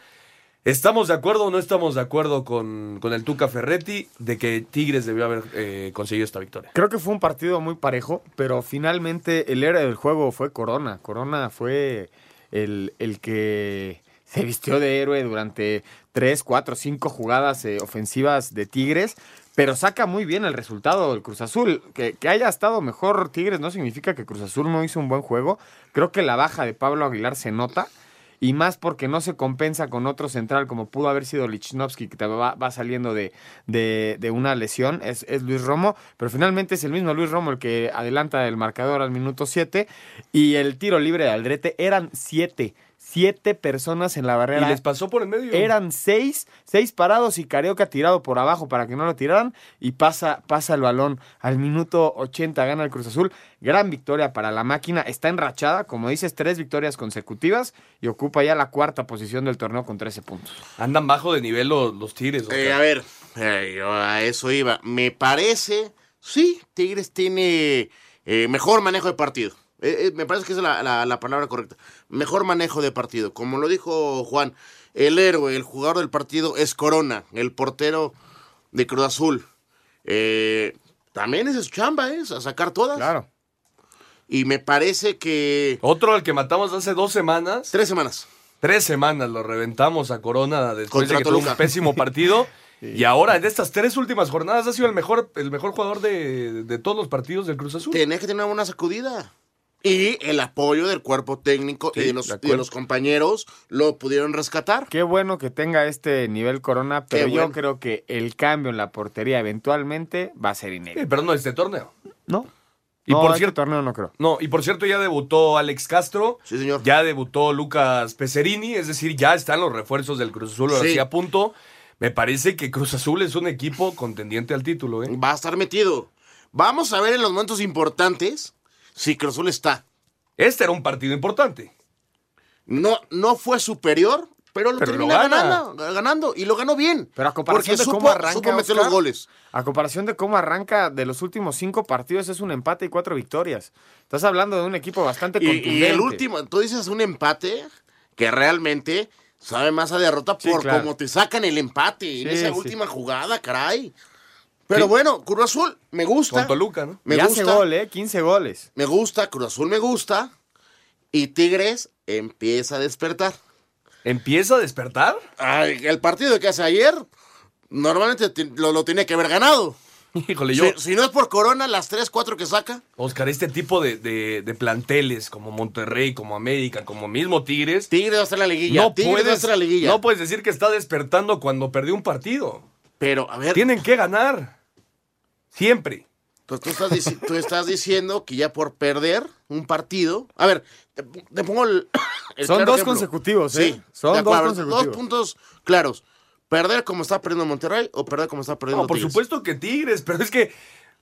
Speaker 2: ¿Estamos de acuerdo o no estamos de acuerdo con, con el Tuca Ferretti de que Tigres debió haber eh, conseguido esta victoria?
Speaker 3: Creo que fue un partido muy parejo, pero finalmente el héroe del juego fue Corona. Corona fue el, el que se vistió de héroe durante tres, cuatro, cinco jugadas eh, ofensivas de Tigres, pero saca muy bien el resultado del Cruz Azul. Que, que, haya estado mejor Tigres no significa que Cruz Azul no hizo un buen juego. Creo que la baja de Pablo Aguilar se nota. Y más porque no se compensa con otro central como pudo haber sido Lichnowsky, que va, saliendo de, de, de, una lesión, es, es, Luis Romo, pero finalmente es el mismo Luis Romo el que adelanta el marcador al minuto 7 y el tiro libre de Aldrete eran 7 siete personas en la barrera.
Speaker 2: Y les pasó por el medio.
Speaker 3: Eran seis, seis parados y Carioca tirado por abajo para que no lo tiraran. Y pasa, pasa el balón al minuto 80, gana el Cruz Azul. Gran victoria para la máquina. Está enrachada, como dices, tres victorias consecutivas y ocupa ya la cuarta posición del torneo con 13 puntos.
Speaker 2: Andan bajo de nivel los, los Tigres.
Speaker 4: Eh, a ver, eh, yo a eso iba. Me parece, sí, Tigres tiene eh, mejor manejo de partido. Eh, eh, me parece que es la, la, la, palabra correcta. Mejor manejo de partido. Como lo dijo Juan, el héroe, el jugador del partido es Corona, el portero de Cruz Azul. Eh, también es su chamba, ¿eh? A sacar todas.
Speaker 3: Claro.
Speaker 4: Y me parece que.
Speaker 2: Otro al que matamos hace dos semanas.
Speaker 4: Tres semanas.
Speaker 2: Tres semanas lo reventamos a Corona después Contra de que tuvo un pésimo partido. Sí. Y ahora, en estas tres últimas jornadas, ha sido el mejor, el mejor jugador de, de todos los partidos del Cruz Azul.
Speaker 4: Tenés que tener una buena sacudida. Y el apoyo del cuerpo técnico sí, y, de los, de y, de los, compañeros lo pudieron rescatar.
Speaker 3: Qué bueno que tenga este nivel Corona, pero Qué yo bueno. creo que el cambio en la portería eventualmente va a ser inédito.
Speaker 2: Sí, pero no este torneo.
Speaker 3: No.
Speaker 2: Y
Speaker 3: no,
Speaker 2: por
Speaker 3: este
Speaker 2: cierto,
Speaker 3: torneo no creo.
Speaker 2: No, y por cierto ya debutó Alex Castro.
Speaker 4: Sí, señor.
Speaker 2: Ya debutó Lucas Pecerini, es decir, ya están los refuerzos del Cruz Azul ahora sí a punto. Me parece que Cruz Azul es un equipo contendiente al título, ¿eh?
Speaker 4: Va a estar metido. Vamos a ver en los momentos importantes si Cruz Azul está.
Speaker 2: Este era un partido importante.
Speaker 4: No, no fue superior, pero lo
Speaker 2: Pero lo
Speaker 4: terminó
Speaker 2: gana.
Speaker 4: ganando, ganando y lo ganó bien.
Speaker 3: Pero a comparación de
Speaker 4: supo,
Speaker 3: cómo arranca,
Speaker 4: supo meter
Speaker 3: Oscar,
Speaker 4: los goles.
Speaker 3: A comparación de cómo arranca de los últimos cinco partidos, es un empate y cuatro victorias. Estás hablando de un equipo bastante
Speaker 4: Y,
Speaker 3: contundente.
Speaker 4: y el último, tú dices un empate que realmente sabe más a derrota
Speaker 3: Sí,
Speaker 4: por
Speaker 3: claro.
Speaker 4: cómo te sacan el empate en
Speaker 3: Sí,
Speaker 4: esa
Speaker 3: sí.
Speaker 4: última jugada, caray. Pero
Speaker 2: Sí.
Speaker 4: bueno, Cruz Azul me gusta.
Speaker 2: Con Toluca, ¿no?
Speaker 4: Me
Speaker 3: y hace
Speaker 4: gusta.
Speaker 3: gol, ¿eh? 15 goles.
Speaker 4: Me gusta, Cruz Azul me gusta. Y Tigres empieza a despertar.
Speaker 2: ¿Empieza a despertar?
Speaker 4: Ay, el partido que hace ayer, normalmente lo, lo tiene que haber ganado.
Speaker 2: Híjole, yo,
Speaker 4: Si, si no es por Corona, las 3, 4 que saca.
Speaker 2: Oscar, este tipo de, de- de planteles como Monterrey, como América, como mismo Tigres,
Speaker 4: Tigres va a estar la liguilla.
Speaker 2: no
Speaker 4: Tigres va a estar en la liguilla.
Speaker 2: no puedes decir que está despertando cuando perdió un partido.
Speaker 4: Pero, a ver,
Speaker 2: Tienen que ganar. Siempre.
Speaker 4: pues tú estás, tú estás diciendo que ya por perder un partido. A ver, te, te pongo el. el
Speaker 3: Son
Speaker 4: claro
Speaker 3: dos
Speaker 4: ejemplo.
Speaker 3: consecutivos,
Speaker 4: Sí,
Speaker 3: ¿eh? Son
Speaker 4: de
Speaker 3: dos consecutivos.
Speaker 4: Dos puntos claros. Perder como está perdiendo Monterrey o perder como está perdiendo
Speaker 2: No, por
Speaker 4: Tigres.
Speaker 2: supuesto que Tigres, pero es que.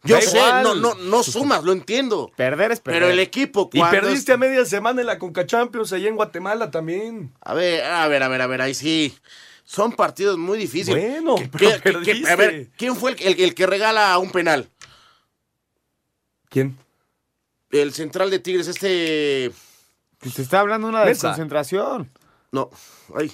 Speaker 4: Yo sé, no, no, no sumas, lo entiendo.
Speaker 3: Perder es perder.
Speaker 4: Pero el equipo
Speaker 2: Y
Speaker 4: cuando
Speaker 2: perdiste a media semana en la Conca Champions allá en Guatemala también.
Speaker 4: A ver, a ver, a ver, a ver, ahí sí. Son partidos muy difíciles.
Speaker 2: Bueno,
Speaker 4: ¿Qué-
Speaker 2: pero
Speaker 4: qué- qué-
Speaker 2: perdiste.
Speaker 4: a ver, ¿quién fue el, el- el que regala un penal?
Speaker 2: ¿Quién?
Speaker 4: El central de Tigres, este.
Speaker 3: Te está hablando una
Speaker 2: Mesa.
Speaker 3: desconcentración.
Speaker 4: No, ay.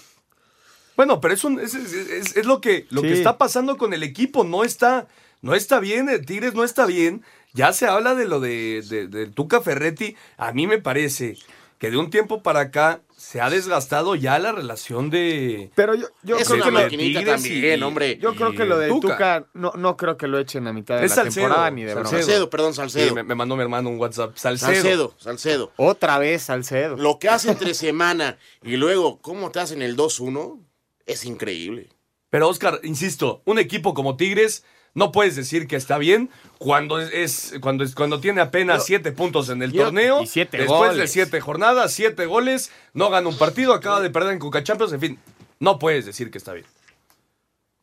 Speaker 2: Bueno, pero es, un- es, es- es- es lo, que, lo
Speaker 3: Sí.
Speaker 2: que está pasando con el equipo. No está, no está bien, Tigres no está bien. Ya se habla de lo de, de, de Tuca Ferretti. A mí me parece que de un tiempo para acá se ha desgastado ya la relación de.
Speaker 3: Pero yo, yo
Speaker 4: Es
Speaker 3: creo
Speaker 4: una
Speaker 3: que lo,
Speaker 4: maquinita también, hombre.
Speaker 3: yo creo que lo de
Speaker 2: Tuca.
Speaker 3: Tuca, no, no creo que lo echen a mitad de
Speaker 2: Es
Speaker 3: la
Speaker 2: Salcedo.
Speaker 3: temporada ni de broma.
Speaker 4: Salcedo, perdón, Salcedo.
Speaker 2: Sí, me, me mandó mi hermano un WhatsApp. Salcedo.
Speaker 4: Salcedo, Salcedo.
Speaker 3: Otra vez Salcedo.
Speaker 4: Lo que hace entre semana y luego cómo te hacen el 2-1 es increíble.
Speaker 2: Pero Oscar, insisto, un equipo como Tigres no puedes decir que está bien cuando es, cuando es, cuando tiene apenas siete puntos en el
Speaker 3: yo-
Speaker 2: torneo.
Speaker 3: y siete
Speaker 2: después de
Speaker 3: goles.
Speaker 2: siete jornadas, siete goles, no gana un partido, acaba de perder en Coca Champions, en fin, no puedes decir que está bien.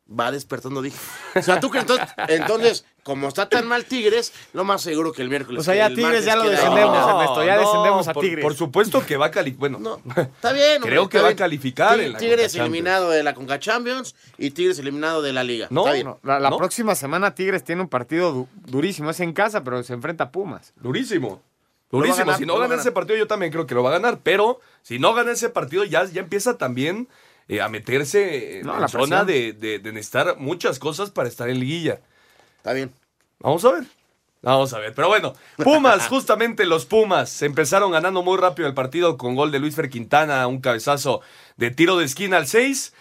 Speaker 4: Va despertando, dije. O sea, tú que entonces, entonces, como está tan mal Tigres, lo más seguro que el miércoles.
Speaker 3: O sea, ya Tigres ya lo descendemos,
Speaker 4: No,
Speaker 3: Ernesto, ya
Speaker 2: no,
Speaker 3: descendemos a
Speaker 2: por-
Speaker 3: Tigres.
Speaker 2: Por supuesto que va a calificar. Bueno,
Speaker 4: No, está bien. hombre,
Speaker 2: Creo que va a calificar en la
Speaker 4: Tigres eliminado de la Conca Champions y Tigres eliminado de la Liga.
Speaker 2: No,
Speaker 4: está bien.
Speaker 3: No, la la
Speaker 2: ¿No?
Speaker 3: próxima semana Tigres tiene un partido du- durísimo. Es en casa, pero se enfrenta a Pumas.
Speaker 2: durísimo. Durísimo.
Speaker 3: ganar,
Speaker 2: si no gana ese partido, yo también creo que lo va a ganar. Pero si no gana ese partido, ya, ya empieza también eh, a meterse en
Speaker 3: No,
Speaker 2: en
Speaker 3: la
Speaker 2: zona de, de, de necesitar muchas cosas para estar en liguilla.
Speaker 4: Está bien.
Speaker 2: Vamos a ver. Vamos a ver. Pero bueno, Pumas, justamente los Pumas, empezaron ganando muy rápido el partido con gol de Luis Fer Quintana, un cabezazo de tiro de esquina al 6.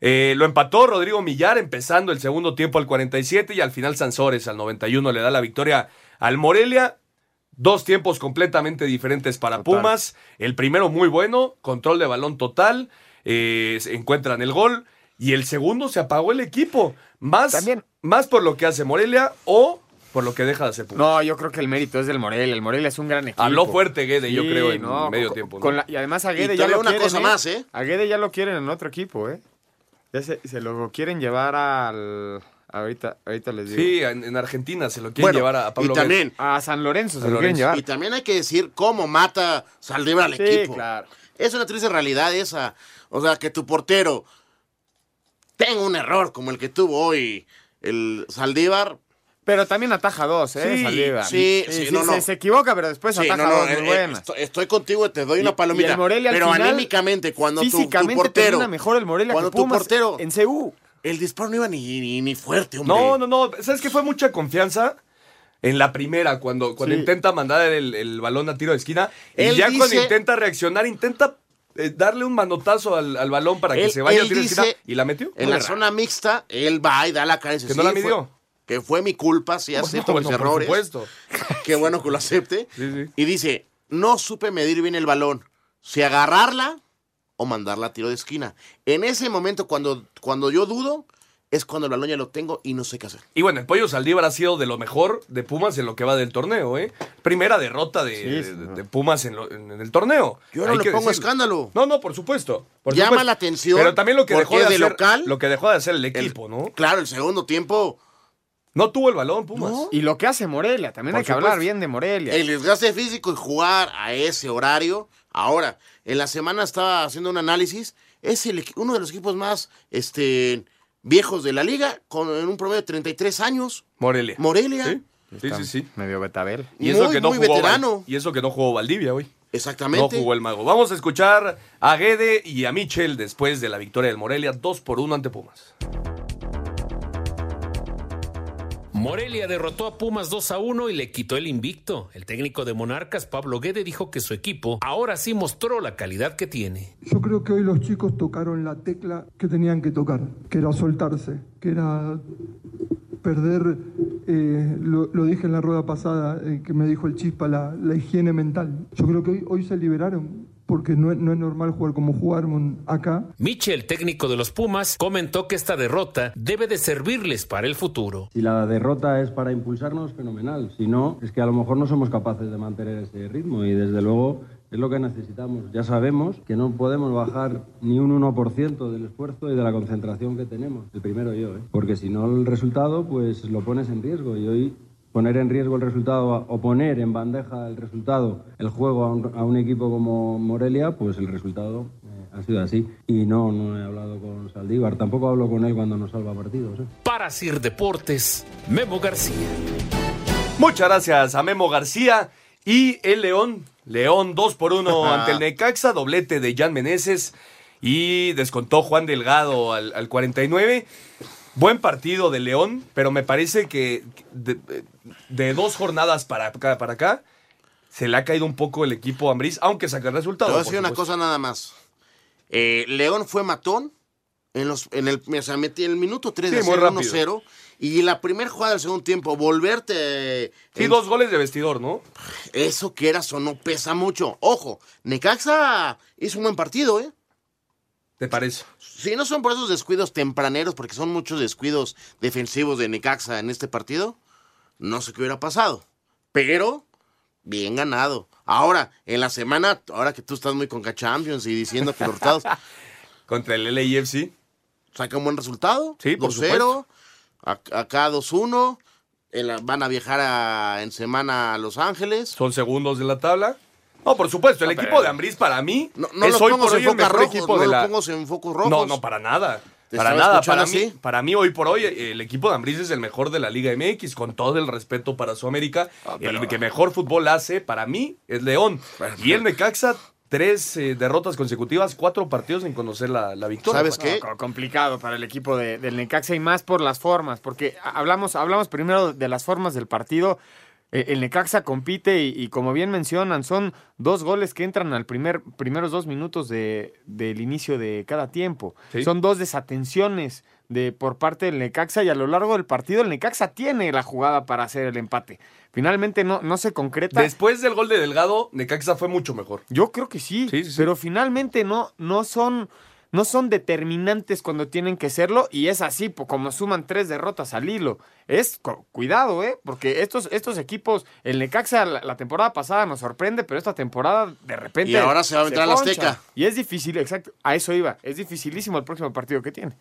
Speaker 2: Eh, lo empató Rodrigo Millar empezando el segundo tiempo al 47 y al final Sansores al 91 le da la victoria al Morelia. Dos tiempos completamente diferentes para
Speaker 3: Total.
Speaker 2: Pumas. El primero muy bueno, control de balón total, eh, se encuentran el gol. Y el segundo se apagó el equipo. Más,
Speaker 3: También.
Speaker 2: más por lo que hace Morelia o por lo que deja de hacer Pumas.
Speaker 3: No, yo creo que el mérito es del Morelia. El Morelia es un gran equipo.
Speaker 2: Habló fuerte Guede, yo creo, en
Speaker 3: no,
Speaker 2: medio
Speaker 3: con-
Speaker 2: tiempo. ¿no?
Speaker 3: con la- y además a
Speaker 4: Y
Speaker 3: Guede ya lo
Speaker 4: una
Speaker 3: quieren.
Speaker 4: cosa más, ¿eh?
Speaker 3: A Guede ya lo quieren en otro equipo, ¿eh? Ya se, se lo quieren llevar al. Ahorita, ahorita les digo.
Speaker 2: Sí, en, en Argentina se lo quieren
Speaker 4: Bueno,
Speaker 2: llevar a, a Pablo
Speaker 4: y también,
Speaker 3: A San Lorenzo se
Speaker 2: San
Speaker 3: lo quieren
Speaker 2: Lorenzo.
Speaker 3: llevar.
Speaker 4: y también hay que decir cómo mata Saldívar al
Speaker 3: Sí,
Speaker 4: equipo.
Speaker 3: claro.
Speaker 4: Es una triste realidad esa. O sea, que tu portero tenga un error como el que tuvo hoy el Saldívar.
Speaker 3: Pero también ataja dos, ¿eh?
Speaker 4: Sí,
Speaker 3: Saldívar.
Speaker 4: sí, sí, no, no.
Speaker 3: Se, se equivoca, pero después
Speaker 4: Sí,
Speaker 3: ataja
Speaker 4: no,
Speaker 3: dos muy
Speaker 4: eh,
Speaker 3: buenas.
Speaker 4: estoy, estoy contigo, te doy una
Speaker 3: y
Speaker 4: palomita.
Speaker 3: el Morelia
Speaker 4: pero
Speaker 3: final,
Speaker 4: anímicamente, cuando tu- tu,
Speaker 3: Físicamente
Speaker 4: portero.
Speaker 3: mejor el Morelia
Speaker 4: cuando
Speaker 3: que
Speaker 4: tu portero.
Speaker 3: en CU.
Speaker 4: El disparo no iba ni, ni, ni fuerte, hombre.
Speaker 2: No, no, no. ¿Sabes qué fue mucha confianza? En la primera, cuando, cuando
Speaker 3: Sí.
Speaker 2: intenta mandar el, el balón a tiro de esquina. Y ya cuando intenta reaccionar, intenta eh, darle un manotazo al, al balón para que se vaya a tiro de esquina. Y la metió.
Speaker 4: En la zona mixta, él va y da la cara y
Speaker 2: Que no la
Speaker 4: "Sí, fue-
Speaker 2: midió".
Speaker 4: que fue mi culpa, si
Speaker 2: Bueno,
Speaker 4: acepto mis
Speaker 2: bueno, por
Speaker 4: errores.
Speaker 2: supuesto.
Speaker 4: Qué bueno que lo acepte.
Speaker 2: Sí.
Speaker 4: Y dice, no supe medir bien el balón. Si agarrarla o mandarla a tiro de esquina. En ese momento, cuando, cuando yo dudo, es cuando el balón ya lo tengo y no sé qué hacer.
Speaker 2: Y bueno, el Pollo Saldívar ha sido de lo mejor de Pumas en lo que va del torneo, ¿eh? Primera derrota de,
Speaker 3: Sí,
Speaker 2: de-
Speaker 3: sí.
Speaker 2: de Pumas en, lo- en- el torneo.
Speaker 4: Yo no
Speaker 2: Hay
Speaker 4: le
Speaker 2: que
Speaker 4: pongo
Speaker 2: decirlo.
Speaker 4: escándalo.
Speaker 2: No, no, por supuesto. por
Speaker 4: Llama
Speaker 2: supuesto.
Speaker 4: la atención
Speaker 2: Pero también lo que dejó de,
Speaker 4: de
Speaker 2: hacer,
Speaker 4: local-
Speaker 2: lo que dejó de hacer el equipo, ¿no?
Speaker 4: Claro, el segundo tiempo,
Speaker 2: No tuvo el balón, Pumas.
Speaker 3: Y lo que hace Morelia, también
Speaker 2: Por
Speaker 3: hay que hablar bien de Morelia.
Speaker 4: el desgaste físico y jugar a ese horario. Ahora, en la semana estaba haciendo un análisis. Es el uno de los equipos más este, viejos de la liga, con en un promedio de 33 años.
Speaker 2: Morelia.
Speaker 4: Morelia.
Speaker 2: Sí, sí, sí. sí.
Speaker 3: Medio betabel.
Speaker 2: Y eso
Speaker 4: Muy,
Speaker 2: que no
Speaker 4: muy
Speaker 2: jugó Val-
Speaker 4: veterano.
Speaker 2: y eso que no jugó Valdivia hoy. No
Speaker 4: Exactamente.
Speaker 2: jugó el mago. Vamos a escuchar a Guede y a Michel después de la victoria del Morelia, 2 por 1 ante Pumas.
Speaker 17: Morelia derrotó a Pumas 2 a 1 y le quitó el invicto. El técnico de Monarcas, Pablo Guede, dijo que su equipo ahora sí mostró la calidad que tiene.
Speaker 18: Yo creo que hoy los chicos tocaron la tecla que tenían que tocar, que era soltarse, que era perder, eh, lo, dije en la rueda pasada, eh, que me dijo el chispa, la, la higiene mental. Yo creo que hoy, hoy se liberaron, porque no, es- no es normal jugar como jugaron acá.
Speaker 17: Michel, técnico de los Pumas, comentó que esta derrota debe de servirles para el futuro.
Speaker 19: Si la derrota es para impulsarnos, fenomenal. Si no, es que a lo mejor no somos capaces de mantener ese ritmo y desde luego es lo que necesitamos. Ya sabemos que no podemos bajar ni un 1% del esfuerzo y de la concentración que tenemos. El primero yo, ¿eh? porque si no el resultado pues lo pones en riesgo y hoy poner en riesgo el resultado o poner en bandeja el resultado, el juego a un, a un equipo como Morelia, pues el resultado eh, ha sido así. Y no, no he hablado con Saldívar, tampoco hablo con él cuando nos salva partidos. ¿eh?
Speaker 17: Para Sir Deportes, Memo García.
Speaker 2: Muchas gracias a Memo García y el León. León 2 por 1 ante el Necaxa, doblete de Jan Meneses y descontó Juan Delgado al, al 49. Buen partido de León, pero me parece que de, de dos jornadas para acá, para acá se le ha caído un poco el equipo Ambriz, aunque saca el resultado.
Speaker 4: Te voy a decir una cosa nada más. Eh, León fue matón en, los, en el, o sea, metí en el minuto 3
Speaker 2: Sí,
Speaker 4: de
Speaker 2: muy
Speaker 4: hacer
Speaker 2: rápido.
Speaker 4: 1-0 y la primera jugada del segundo tiempo, volverte...
Speaker 2: Sí,
Speaker 4: en-
Speaker 2: dos goles de vestidor, ¿no?
Speaker 4: Eso quieras o no pesa mucho. Ojo, Necaxa hizo un buen partido, ¿eh?
Speaker 2: ¿Te parece?
Speaker 4: Si no son por esos descuidos tempraneros, porque son muchos descuidos defensivos de Necaxa en este partido, no sé qué hubiera pasado. Pero, bien ganado. Ahora, en la semana, ahora que tú estás muy con Champions y diciendo que los resultados...
Speaker 2: Contra el LAFC.
Speaker 4: Saca un buen resultado.
Speaker 2: Sí, por
Speaker 4: 2-0. ac- Acá 2-1. en la- Van a viajar a- en semana a Los Ángeles.
Speaker 2: Son segundos de la tabla. No, por supuesto, el equipo de Ambriz para mí
Speaker 4: No, no
Speaker 2: es
Speaker 4: lo
Speaker 2: hoy por
Speaker 4: en
Speaker 2: hoy el mejor
Speaker 4: rojos,
Speaker 2: equipo
Speaker 4: no
Speaker 2: de la...
Speaker 4: en focos rojos.
Speaker 2: No, no, para nada. Para nada, para mí, para mí hoy por hoy el equipo de Ambriz es el mejor de la Liga MX, con todo el respeto para su América.
Speaker 4: pero-
Speaker 2: El que mejor fútbol hace, para mí, es León. Y el Necaxa, tres eh, derrotas consecutivas, cuatro partidos sin conocer la, la victoria.
Speaker 4: ¿Sabes qué?
Speaker 3: No, complicado para el equipo de- del Necaxa y más por las formas, porque hablamos, hablamos primero de las formas del partido. Eh, El Necaxa compite y, y como bien mencionan, son dos goles que entran al primer primeros dos minutos de, del inicio de cada tiempo.
Speaker 2: Sí.
Speaker 3: Son dos desatenciones de por parte del Necaxa y a lo largo del partido el Necaxa tiene la jugada para hacer el empate. Finalmente no, no se concreta.
Speaker 2: Después del gol de Delgado, Necaxa fue mucho mejor.
Speaker 3: Yo creo que sí, pero finalmente no, no son, no son determinantes cuando tienen que serlo y es así, como suman tres derrotas al hilo. Es cu- cuidado, ¿eh? Porque estos, estos equipos, el Necaxa la, la temporada pasada nos sorprende, pero esta temporada de repente.
Speaker 4: Y ahora se va a aventar al
Speaker 3: poncha.
Speaker 4: Azteca.
Speaker 3: Y es difícil, exacto, a eso iba. Es dificilísimo el próximo partido que tiene.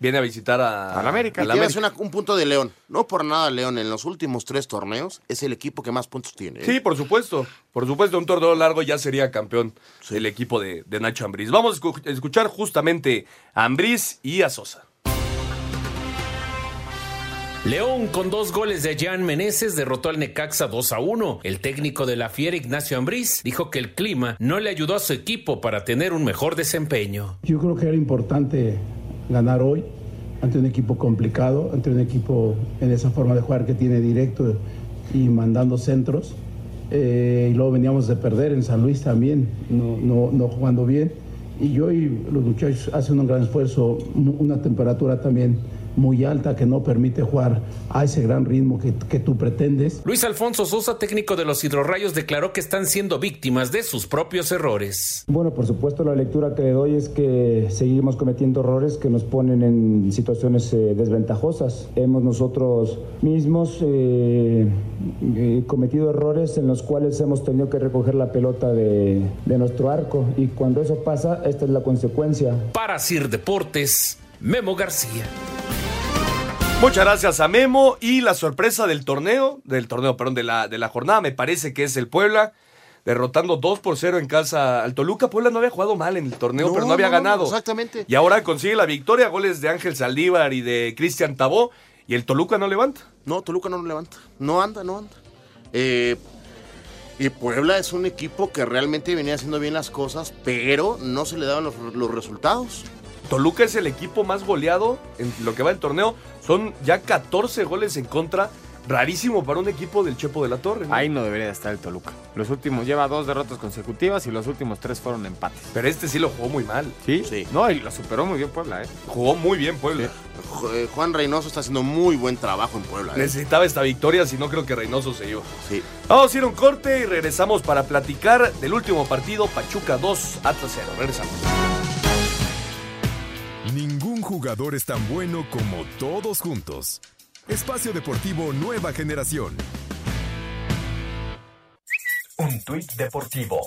Speaker 2: Viene a visitar a,
Speaker 3: América.
Speaker 2: al
Speaker 4: Y te voy a
Speaker 2: América.
Speaker 4: hacer una- un punto de León. No por nada León en los últimos tres torneos es el equipo que más puntos tiene. ¿eh?
Speaker 2: Sí, por supuesto. Por supuesto, un torneo largo ya sería campeón el equipo de, de Nacho Ambriz. Vamos a escu- escuchar justamente a Ambriz y a Sosa.
Speaker 17: León con dos goles de Jan Meneses derrotó al Necaxa 2 a 1. El técnico de la Fiera Ignacio Ambriz dijo que el clima no le ayudó a su equipo para tener un mejor desempeño.
Speaker 20: Yo creo que era importante ganar hoy ante un equipo complicado, ante un equipo en esa forma de jugar que tiene directo y mandando centros. Eh, y luego veníamos de perder en San Luis también, no, no, no jugando bien. Y hoy los muchachos hacen un gran esfuerzo, una temperatura también muy alta que no permite jugar a ese gran ritmo que, que tú pretendes.
Speaker 17: Luis Alfonso Sosa, técnico de los Hidrorrayos, declaró que están siendo víctimas de sus propios errores.
Speaker 20: Bueno, por supuesto la lectura que le doy es que seguimos cometiendo errores que nos ponen en situaciones eh, desventajosas. Hemos nosotros mismos eh, eh, cometido errores en los cuales hemos tenido que recoger la pelota de, de nuestro arco y cuando eso pasa, esta es la consecuencia.
Speaker 17: Para Sir Deportes, Memo García.
Speaker 2: Muchas gracias a Memo y la sorpresa del torneo, del torneo, perdón, de la, de la jornada, me parece que es el Puebla, derrotando 2 por 0 en casa al Toluca. Puebla no había jugado mal en el torneo, pero no había ganado.
Speaker 4: Exactamente.
Speaker 2: Y ahora consigue la victoria, goles de Ángel Saldívar y de Cristian Tabó, y el Toluca no levanta.
Speaker 4: No, Toluca no levanta. No anda, no anda. Eh, y Puebla es un equipo que realmente venía haciendo bien las cosas, pero no se le daban los, los resultados.
Speaker 2: Toluca es el equipo más goleado en lo que va del torneo. Son ya 14 goles en contra. Rarísimo para un equipo del Chepo de la Torre. ¿no?
Speaker 3: Ahí no debería estar el Toluca. Los últimos, lleva dos derrotas consecutivas y los últimos tres fueron empates.
Speaker 2: Pero este sí lo jugó muy mal.
Speaker 3: ¿Sí? No, y lo superó muy bien Puebla, ¿eh?
Speaker 2: Jugó muy bien Puebla.
Speaker 4: Eh, Juan Reynoso está haciendo muy buen trabajo en Puebla. ¿eh?
Speaker 2: Necesitaba esta victoria, si no creo que Reynoso se iba.
Speaker 4: Sí.
Speaker 2: Vamos a ir a un corte y regresamos para platicar del último partido, Pachuca 2, Atlas 0. Regresamos.
Speaker 5: Jugador es tan bueno como todos juntos. Espacio Deportivo Nueva Generación.
Speaker 6: Un tuit deportivo.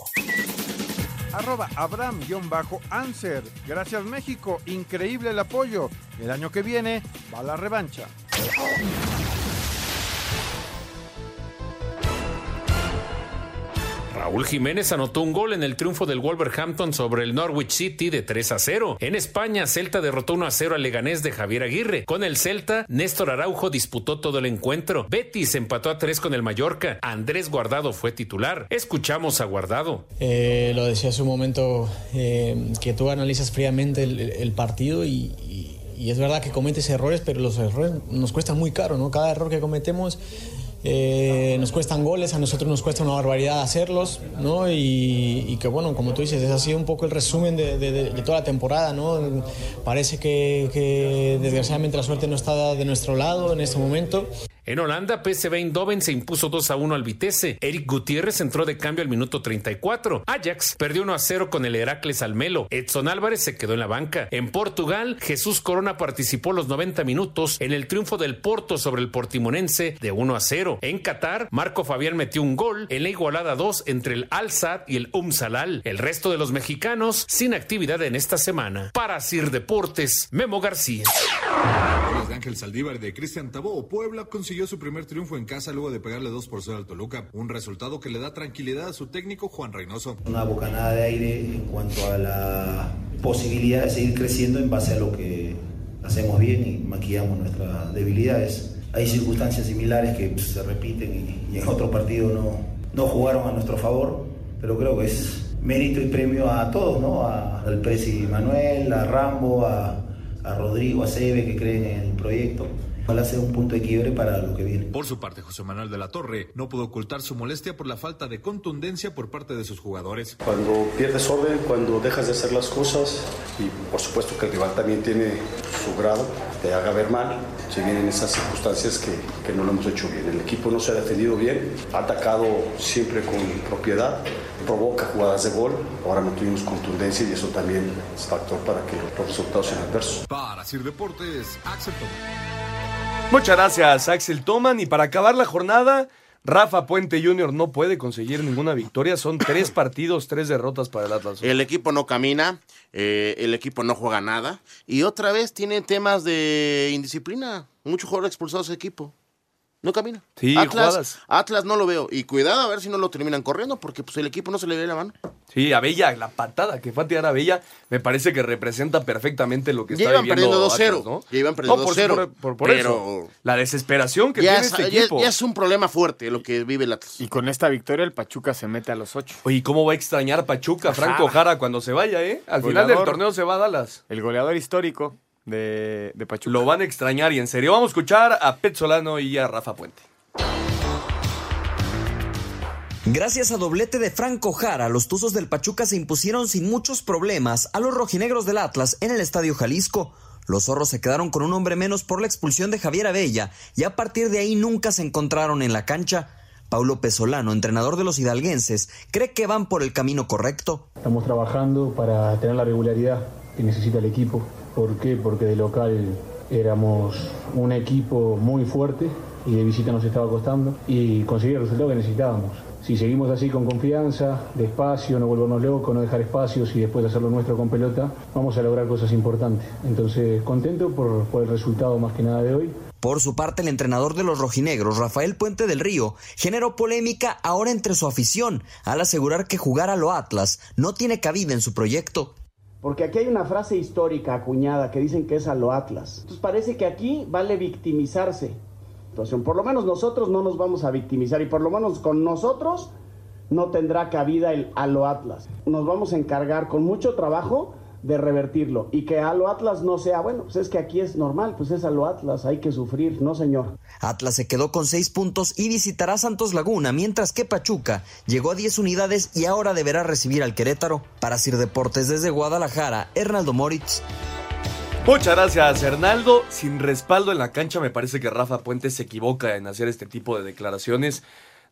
Speaker 7: Arroba Abraham-Anser. Gracias México. Increíble el apoyo. El año que viene va la revancha.
Speaker 17: Raúl Jiménez anotó un gol en el triunfo del Wolverhampton sobre el Norwich City de 3 a 0. En España, Celta derrotó 1 a 0 al Leganés de Javier Aguirre. Con el Celta, Néstor Araujo disputó todo el encuentro. Betis empató a 3 con el Mallorca. Andrés Guardado fue titular. Escuchamos a Guardado.
Speaker 21: Eh, lo decía hace un momento, eh, que tú analizas fríamente el, partido y es verdad que cometes errores, pero los errores nos cuestan muy caro, ¿no? Cada error que cometemos eh, nos cuestan goles, a nosotros nos cuesta una barbaridad hacerlos, ¿no? Y, y que bueno, como tú dices, ese ha sido un poco el resumen de, de- de toda la temporada, ¿no? Parece que, que desgraciadamente la suerte no está de nuestro lado en este momento.
Speaker 17: En Holanda, PSV Eindhoven se impuso 2 a 1 al Vitesse. Eric Gutiérrez entró de cambio al minuto 34. Ajax perdió 1 a 0 con el Heracles Almelo. Edson Álvarez se quedó en la banca. En Portugal, Jesús Corona participó los 90 minutos en el triunfo del Porto sobre el Portimonense de 1 a 0. En Qatar, Marco Fabián metió un gol en la igualada 2 entre el Al Sadd y el Um Salal. El resto de los mexicanos sin actividad en esta semana. Para Sir Deportes, Memo García.
Speaker 22: Ángel Saldívar y de Cristian Tabó, Puebla consiguió su primer triunfo en casa luego de pegarle 2 por 0 al Toluca, un resultado que le da tranquilidad a su técnico Juan Reynoso.
Speaker 23: una bocanada de aire en cuanto a la posibilidad de seguir creciendo en base a lo que hacemos bien y maquillamos nuestras debilidades. Hay circunstancias similares que pues, se repiten y en otro partido no, no jugaron a nuestro favor, pero creo que es mérito y premio a todos, ¿no? A- al Presi Manuel, a Rambo, a, a Rodrigo, a Sebe que creen en el proyecto. Ojalá sea un punto de quiebre para lo que viene.
Speaker 22: Por su parte, José Manuel de la Torre no pudo ocultar su molestia por la falta de contundencia por parte de sus jugadores.
Speaker 24: Cuando pierdes orden, cuando dejas de hacer las cosas y por supuesto que el rival también tiene su grado, te haga ver mal, si vienen esas circunstancias que, que no lo hemos hecho bien. El equipo no se ha defendido bien, ha atacado siempre con propiedad, provoca jugadas de gol, ahora no tuvimos contundencia y eso también es factor para que los resultados sean adversos.
Speaker 22: Para Sir Deportes, Axel Tomás.
Speaker 2: Muchas gracias, Axel Toman. Y para acabar la jornada, Rafa Puente Jr. no puede conseguir ninguna victoria. Son tres partidos, tres derrotas para el Atlas.
Speaker 4: El equipo no camina, eh, el equipo no juega nada. Y otra vez tiene temas de indisciplina. Muchos jugadores expulsados de equipo. No camina.
Speaker 2: Sí,
Speaker 4: Atlas,
Speaker 2: jugadas.
Speaker 4: Atlas no lo veo. Y cuidado a ver si no lo terminan corriendo, porque pues el equipo no se le ve la mano.
Speaker 2: Sí, Abella, la patada que fue a tirar a Abella, me parece que representa perfectamente lo que
Speaker 4: Ya
Speaker 2: está
Speaker 4: iban
Speaker 2: viviendo
Speaker 4: perdiendo
Speaker 2: Atlas,
Speaker 4: 2-0,
Speaker 2: ¿no?
Speaker 4: ya iban perdiendo
Speaker 2: No, por,
Speaker 4: 2-0,
Speaker 2: por- por- por
Speaker 4: pero-
Speaker 2: eso. La desesperación que
Speaker 4: Ya
Speaker 2: tiene
Speaker 4: es,
Speaker 2: este
Speaker 4: ya-
Speaker 2: equipo.
Speaker 4: ya es un problema fuerte lo que vive el Atlas.
Speaker 3: Y con esta victoria el Pachuca se mete a los ocho.
Speaker 2: Oye, ¿cómo va a extrañar Pachuca,
Speaker 3: Ajá.
Speaker 2: Franco Jara, cuando se vaya, eh? Al final del torneo se va a Dallas.
Speaker 3: El goleador histórico de, de Pachuca.
Speaker 2: Lo van a extrañar y en serio. Vamos a escuchar a Pet Solano y a Rafa Puente.
Speaker 25: Gracias a doblete de Franco Jara, los Tuzos del Pachuca se impusieron sin muchos problemas a los rojinegros del Atlas en el Estadio Jalisco. Los zorros se quedaron con un hombre menos por la expulsión de Javier Abella y a partir de ahí nunca se encontraron en la cancha. Paulo Pesolano, entrenador de los hidalguenses, cree que van por el camino correcto.
Speaker 26: Estamos trabajando para tener la regularidad que necesita el equipo. ¿Por qué? Porque de local éramos un equipo muy fuerte y de visita nos estaba costando y conseguir el resultado que necesitábamos. Si seguimos así con confianza, despacio, no volvernos locos, no dejar espacios y después hacer lo nuestro con pelota, vamos a lograr cosas importantes. Entonces, contento por, por el resultado más que nada de hoy.
Speaker 25: Por su parte, el entrenador de los rojinegros, Rafael Puente del Río, generó polémica ahora entre su afición al asegurar que jugar a lo Atlas no tiene cabida en su proyecto.
Speaker 27: Porque aquí hay una frase histórica acuñada que dicen que es a lo Atlas. Entonces parece que aquí vale victimizarse. Entonces, por lo menos nosotros no nos vamos a victimizar y por lo menos con nosotros no tendrá cabida el a lo Atlas. Nos vamos a encargar con mucho trabajo de revertirlo y que a lo Atlas no sea, bueno, pues es que aquí es normal, pues es a lo Atlas, hay que sufrir, no señor.
Speaker 25: Atlas se quedó con seis puntos y visitará Santos Laguna, mientras que Pachuca llegó a 10 unidades y ahora deberá recibir al Querétaro. Para Sir Deportes desde Guadalajara, Hernaldo Moritz.
Speaker 2: Muchas gracias, Hernaldo. Sin respaldo en la cancha, me parece que Rafa Puente se equivoca en hacer este tipo de declaraciones.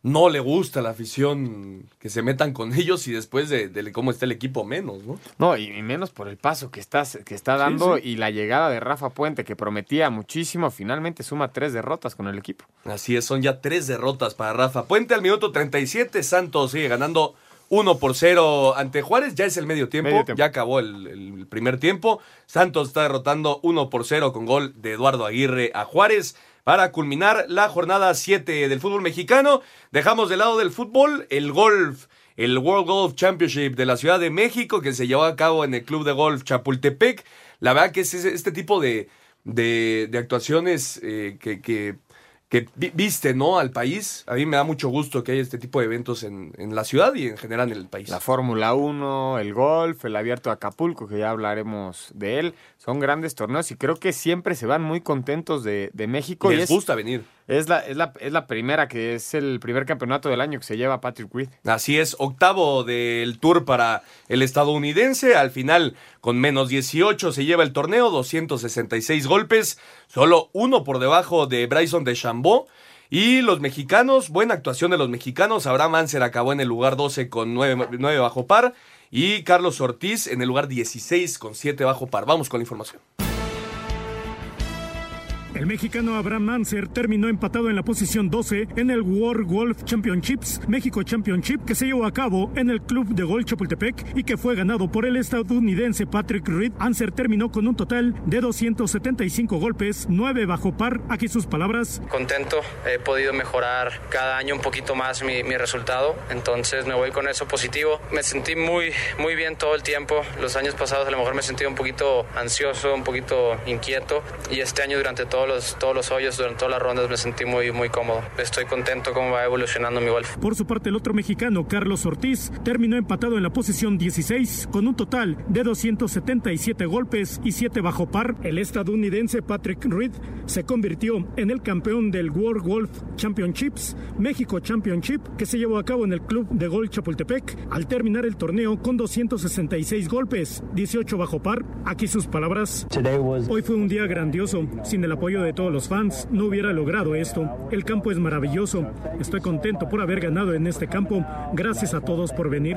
Speaker 2: No le gusta a la afición que se metan con ellos y después de, de cómo está el equipo menos, ¿no?
Speaker 3: No, y y menos por el paso que está, que está dando
Speaker 2: sí.
Speaker 3: y la llegada de Rafa Puente, que prometía muchísimo, finalmente suma tres derrotas con el equipo.
Speaker 2: Así es, son ya tres derrotas para Rafa Puente al minuto 37. Santos sigue ganando 1 por 0 ante Juárez. Ya es el medio tiempo,
Speaker 3: Medio tiempo.
Speaker 2: ya acabó el, el primer tiempo. Santos está derrotando 1 por 0 con gol de Eduardo Aguirre a Juárez. Para culminar la jornada 7 del fútbol mexicano, dejamos de lado del fútbol el golf, el World Golf Championship de la Ciudad de México que se llevó a cabo en el Club de Golf Chapultepec. La verdad que es este tipo de, de, de actuaciones eh, que, que que vi- viste, ¿no? Al país. A mí me da mucho gusto que haya este tipo de eventos en, en la ciudad y en general en el país.
Speaker 3: La Fórmula 1, el golf, el abierto de Acapulco, que ya hablaremos de él. Son grandes torneos y creo que siempre se van muy contentos de, de México.
Speaker 2: Les
Speaker 3: y es,
Speaker 2: gusta venir.
Speaker 3: Es la, es, la, es la primera, que es el primer campeonato del año que se lleva Patrick Reed.
Speaker 2: Así es, octavo del tour para el estadounidense. Al final, con menos 18 se lleva el torneo, 266 golpes, solo uno por debajo de Bryson de Chambó. Y los mexicanos, buena actuación de los mexicanos. Abraham Anser acabó en el lugar 12 con 9, 9 bajo par. Y Carlos Ortiz en el lugar 16 con 7 bajo par. Vamos con la información.
Speaker 28: El mexicano Abraham Manser terminó empatado en la posición 12 en el World Golf Championships México Championship que se llevó a cabo en el Club de Golf Chapultepec y que fue ganado por el estadounidense Patrick Reed. Anser terminó con un total de 275 golpes, 9 bajo par. Aquí sus palabras.
Speaker 29: contento. He podido mejorar cada año un poquito más mi, mi resultado, entonces me voy con eso positivo. Me sentí muy, muy bien todo el tiempo. Los años pasados a lo mejor me sentí un poquito ansioso, un poquito inquieto y este año durante todos los, todos los hoyos, durante todas las rondas me sentí muy, muy cómodo. Estoy contento cómo va evolucionando mi golf.
Speaker 28: Por su parte, el otro mexicano, Carlos Ortiz, terminó empatado en la posición 16 con un total de 277 golpes y 7 bajo par. El estadounidense Patrick Reed se convirtió en el campeón del World Golf Championships, México Championship, que se llevó a cabo en el Club de Golf Chapultepec al terminar el torneo con 266 golpes, 18 bajo par. Aquí sus palabras. Hoy fue un día grandioso. Sin el apoyo de todos los fans, no hubiera logrado esto. El campo es maravilloso. Estoy contento por haber ganado en este campo. Gracias a todos por venir.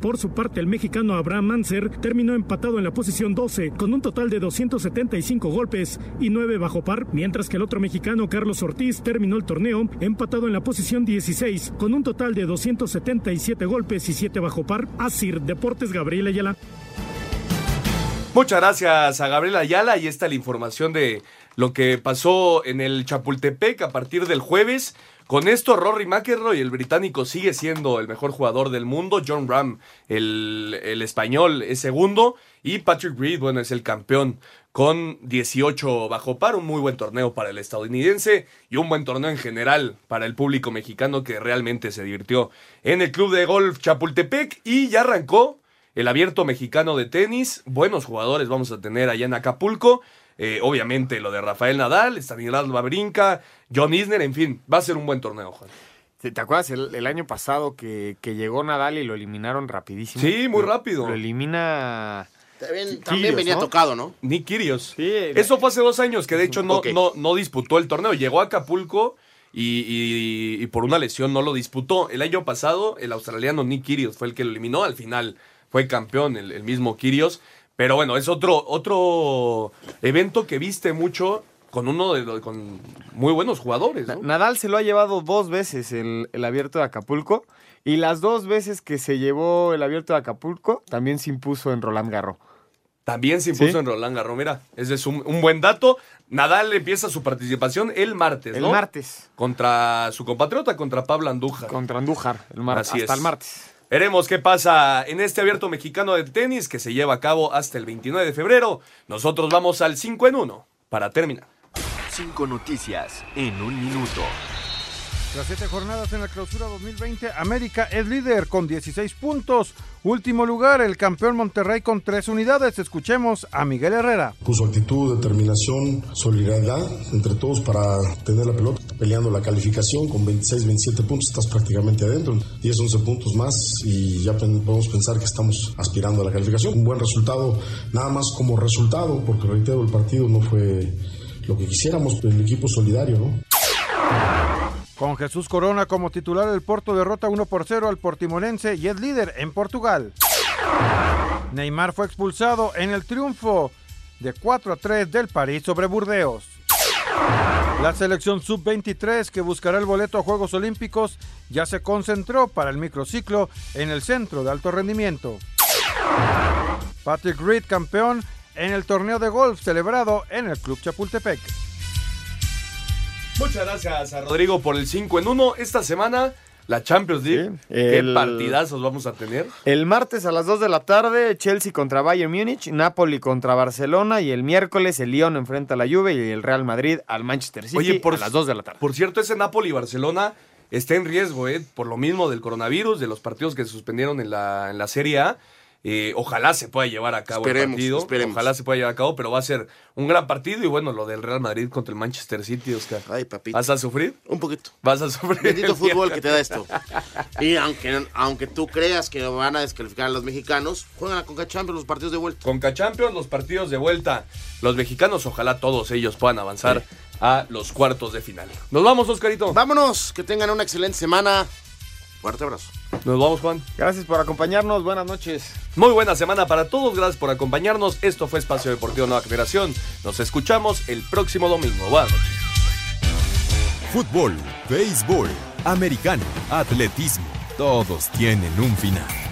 Speaker 28: Por su parte, el mexicano Abraham Manser terminó empatado en la posición 12 con un total de 275 golpes y 9 bajo par, mientras que el otro mexicano Carlos Ortiz terminó el torneo empatado en la posición 16 con un total de 277 golpes y 7 bajo par. Asir Deportes Gabriel Ayala.
Speaker 2: Muchas gracias a Gabriel Ayala. Ahí está la información de lo que pasó en el Chapultepec a partir del jueves. Con esto, Rory McIlroy, el británico, sigue siendo el mejor jugador del mundo. John Ram, el, el español, es segundo. Y Patrick Reed, bueno, es el campeón con 18 bajo par. Un muy buen torneo para el estadounidense y un buen torneo en general para el público mexicano que realmente se divirtió en el club de golf Chapultepec. Y ya arrancó el abierto mexicano de tenis. Buenos jugadores vamos a tener allá en Acapulco. Eh, obviamente lo de Rafael Nadal, Stanislav Babrinka, John Isner, en fin, va a ser un buen torneo, Juan.
Speaker 3: ¿Te acuerdas el, el año pasado que, que llegó Nadal y lo eliminaron rapidísimo?
Speaker 2: Sí, muy
Speaker 3: Lo-
Speaker 2: rápido.
Speaker 3: Lo elimina...
Speaker 4: También, también
Speaker 3: Kyrgios,
Speaker 4: venía
Speaker 3: ¿no?
Speaker 4: tocado, ¿no?
Speaker 2: Nick Kyrgios. Eso fue hace dos años que de hecho no, no, no disputó el torneo. Llegó a Acapulco y, y- y por una lesión no lo disputó. El año pasado el australiano Nick Kyrgios fue el que lo eliminó. Al final fue campeón el, el mismo Kyrgios. Pero bueno, es otro, otro evento que viste mucho con uno de los- con muy buenos jugadores. ¿no?
Speaker 3: Nadal se lo ha llevado dos veces el, el abierto de Acapulco y las dos veces que se llevó el abierto de Acapulco también se impuso en Roland Garros.
Speaker 2: También se impuso
Speaker 3: Sí.
Speaker 2: en Roland Garros. Mira, ese es un, un buen dato. Nadal empieza su participación el martes,
Speaker 3: El
Speaker 2: ¿no?
Speaker 3: martes.
Speaker 2: Contra su compatriota, contra Pablo Andújar.
Speaker 3: Contra Andújar, el mar-
Speaker 2: Así
Speaker 3: hasta
Speaker 2: es.
Speaker 3: el martes.
Speaker 2: Veremos qué pasa en este abierto mexicano de tenis que se lleva a cabo hasta el 29 de febrero. Nosotros vamos al 5 en 1 para terminar.
Speaker 5: Cinco noticias en un minuto.
Speaker 7: Tras siete jornadas en la clausura 2020, América es líder con 16 puntos. Último lugar, el campeón Monterrey con 3 unidades. Escuchemos a Miguel Herrera.
Speaker 30: Puso actitud, determinación, solidaridad entre todos para tener la pelota, peleando la calificación con 26, 27 puntos, estás prácticamente adentro, 10, 11 puntos más y ya podemos pensar que estamos aspirando a la calificación. Un buen resultado, nada más como resultado, porque reitero, el partido no fue lo que quisiéramos, pero el equipo solidario, ¿no?
Speaker 7: Con Jesús Corona como titular, el Porto derrota 1 por 0 al Portimonense y es líder en Portugal. Neymar fue expulsado en el triunfo de 4 a 3 del París sobre Burdeos. La selección sub-23 que buscará el boleto a Juegos Olímpicos ya se concentró para el microciclo en el centro de alto rendimiento. Patrick Reed campeón en el torneo de golf celebrado en el Club Chapultepec.
Speaker 2: Muchas gracias a Rodrigo por el 5 en 1. Esta semana La Champions League.
Speaker 3: Sí,
Speaker 2: Qué partidazos vamos a tener.
Speaker 3: El martes a las 2 de la tarde, Chelsea contra Bayern Múnich, Napoli contra Barcelona y el miércoles el Lyon enfrenta a la Juve y el Real Madrid al Manchester City
Speaker 2: Oye, por
Speaker 3: a las 2 de la tarde.
Speaker 2: Por cierto, ese Napoli-Barcelona está en riesgo, ¿eh? Por lo mismo del coronavirus, de los partidos que se suspendieron en la, en la Serie A. Eh, ojalá se pueda llevar a cabo
Speaker 4: Esperemos,
Speaker 2: el partido.
Speaker 4: esperemos.
Speaker 2: Ojalá se pueda llevar a cabo, pero va a ser un gran partido. Y bueno, lo del Real Madrid contra el Manchester City, Oscar.
Speaker 4: Ay, papito.
Speaker 2: ¿Vas a sufrir?
Speaker 4: Un poquito.
Speaker 2: Vas a sufrir.
Speaker 4: Bendito fútbol que te da esto. Y aunque, aunque tú creas que van a descalificar a los mexicanos, juegan a Conca Champions los partidos de vuelta.
Speaker 2: Conca Champions, los partidos de vuelta. Los mexicanos, ojalá todos ellos puedan avanzar a los cuartos de final. Nos vamos, Oscarito.
Speaker 4: Vámonos, que tengan una excelente semana. Fuerte abrazo.
Speaker 2: Nos vamos, Juan.
Speaker 3: Gracias por acompañarnos. Buenas noches.
Speaker 2: Muy buena semana para todos. Gracias por acompañarnos. Esto fue Espacio Deportivo Nueva Generación. Nos escuchamos el próximo domingo. Buenas noches.
Speaker 5: Fútbol, béisbol, americano, atletismo, todos tienen un final.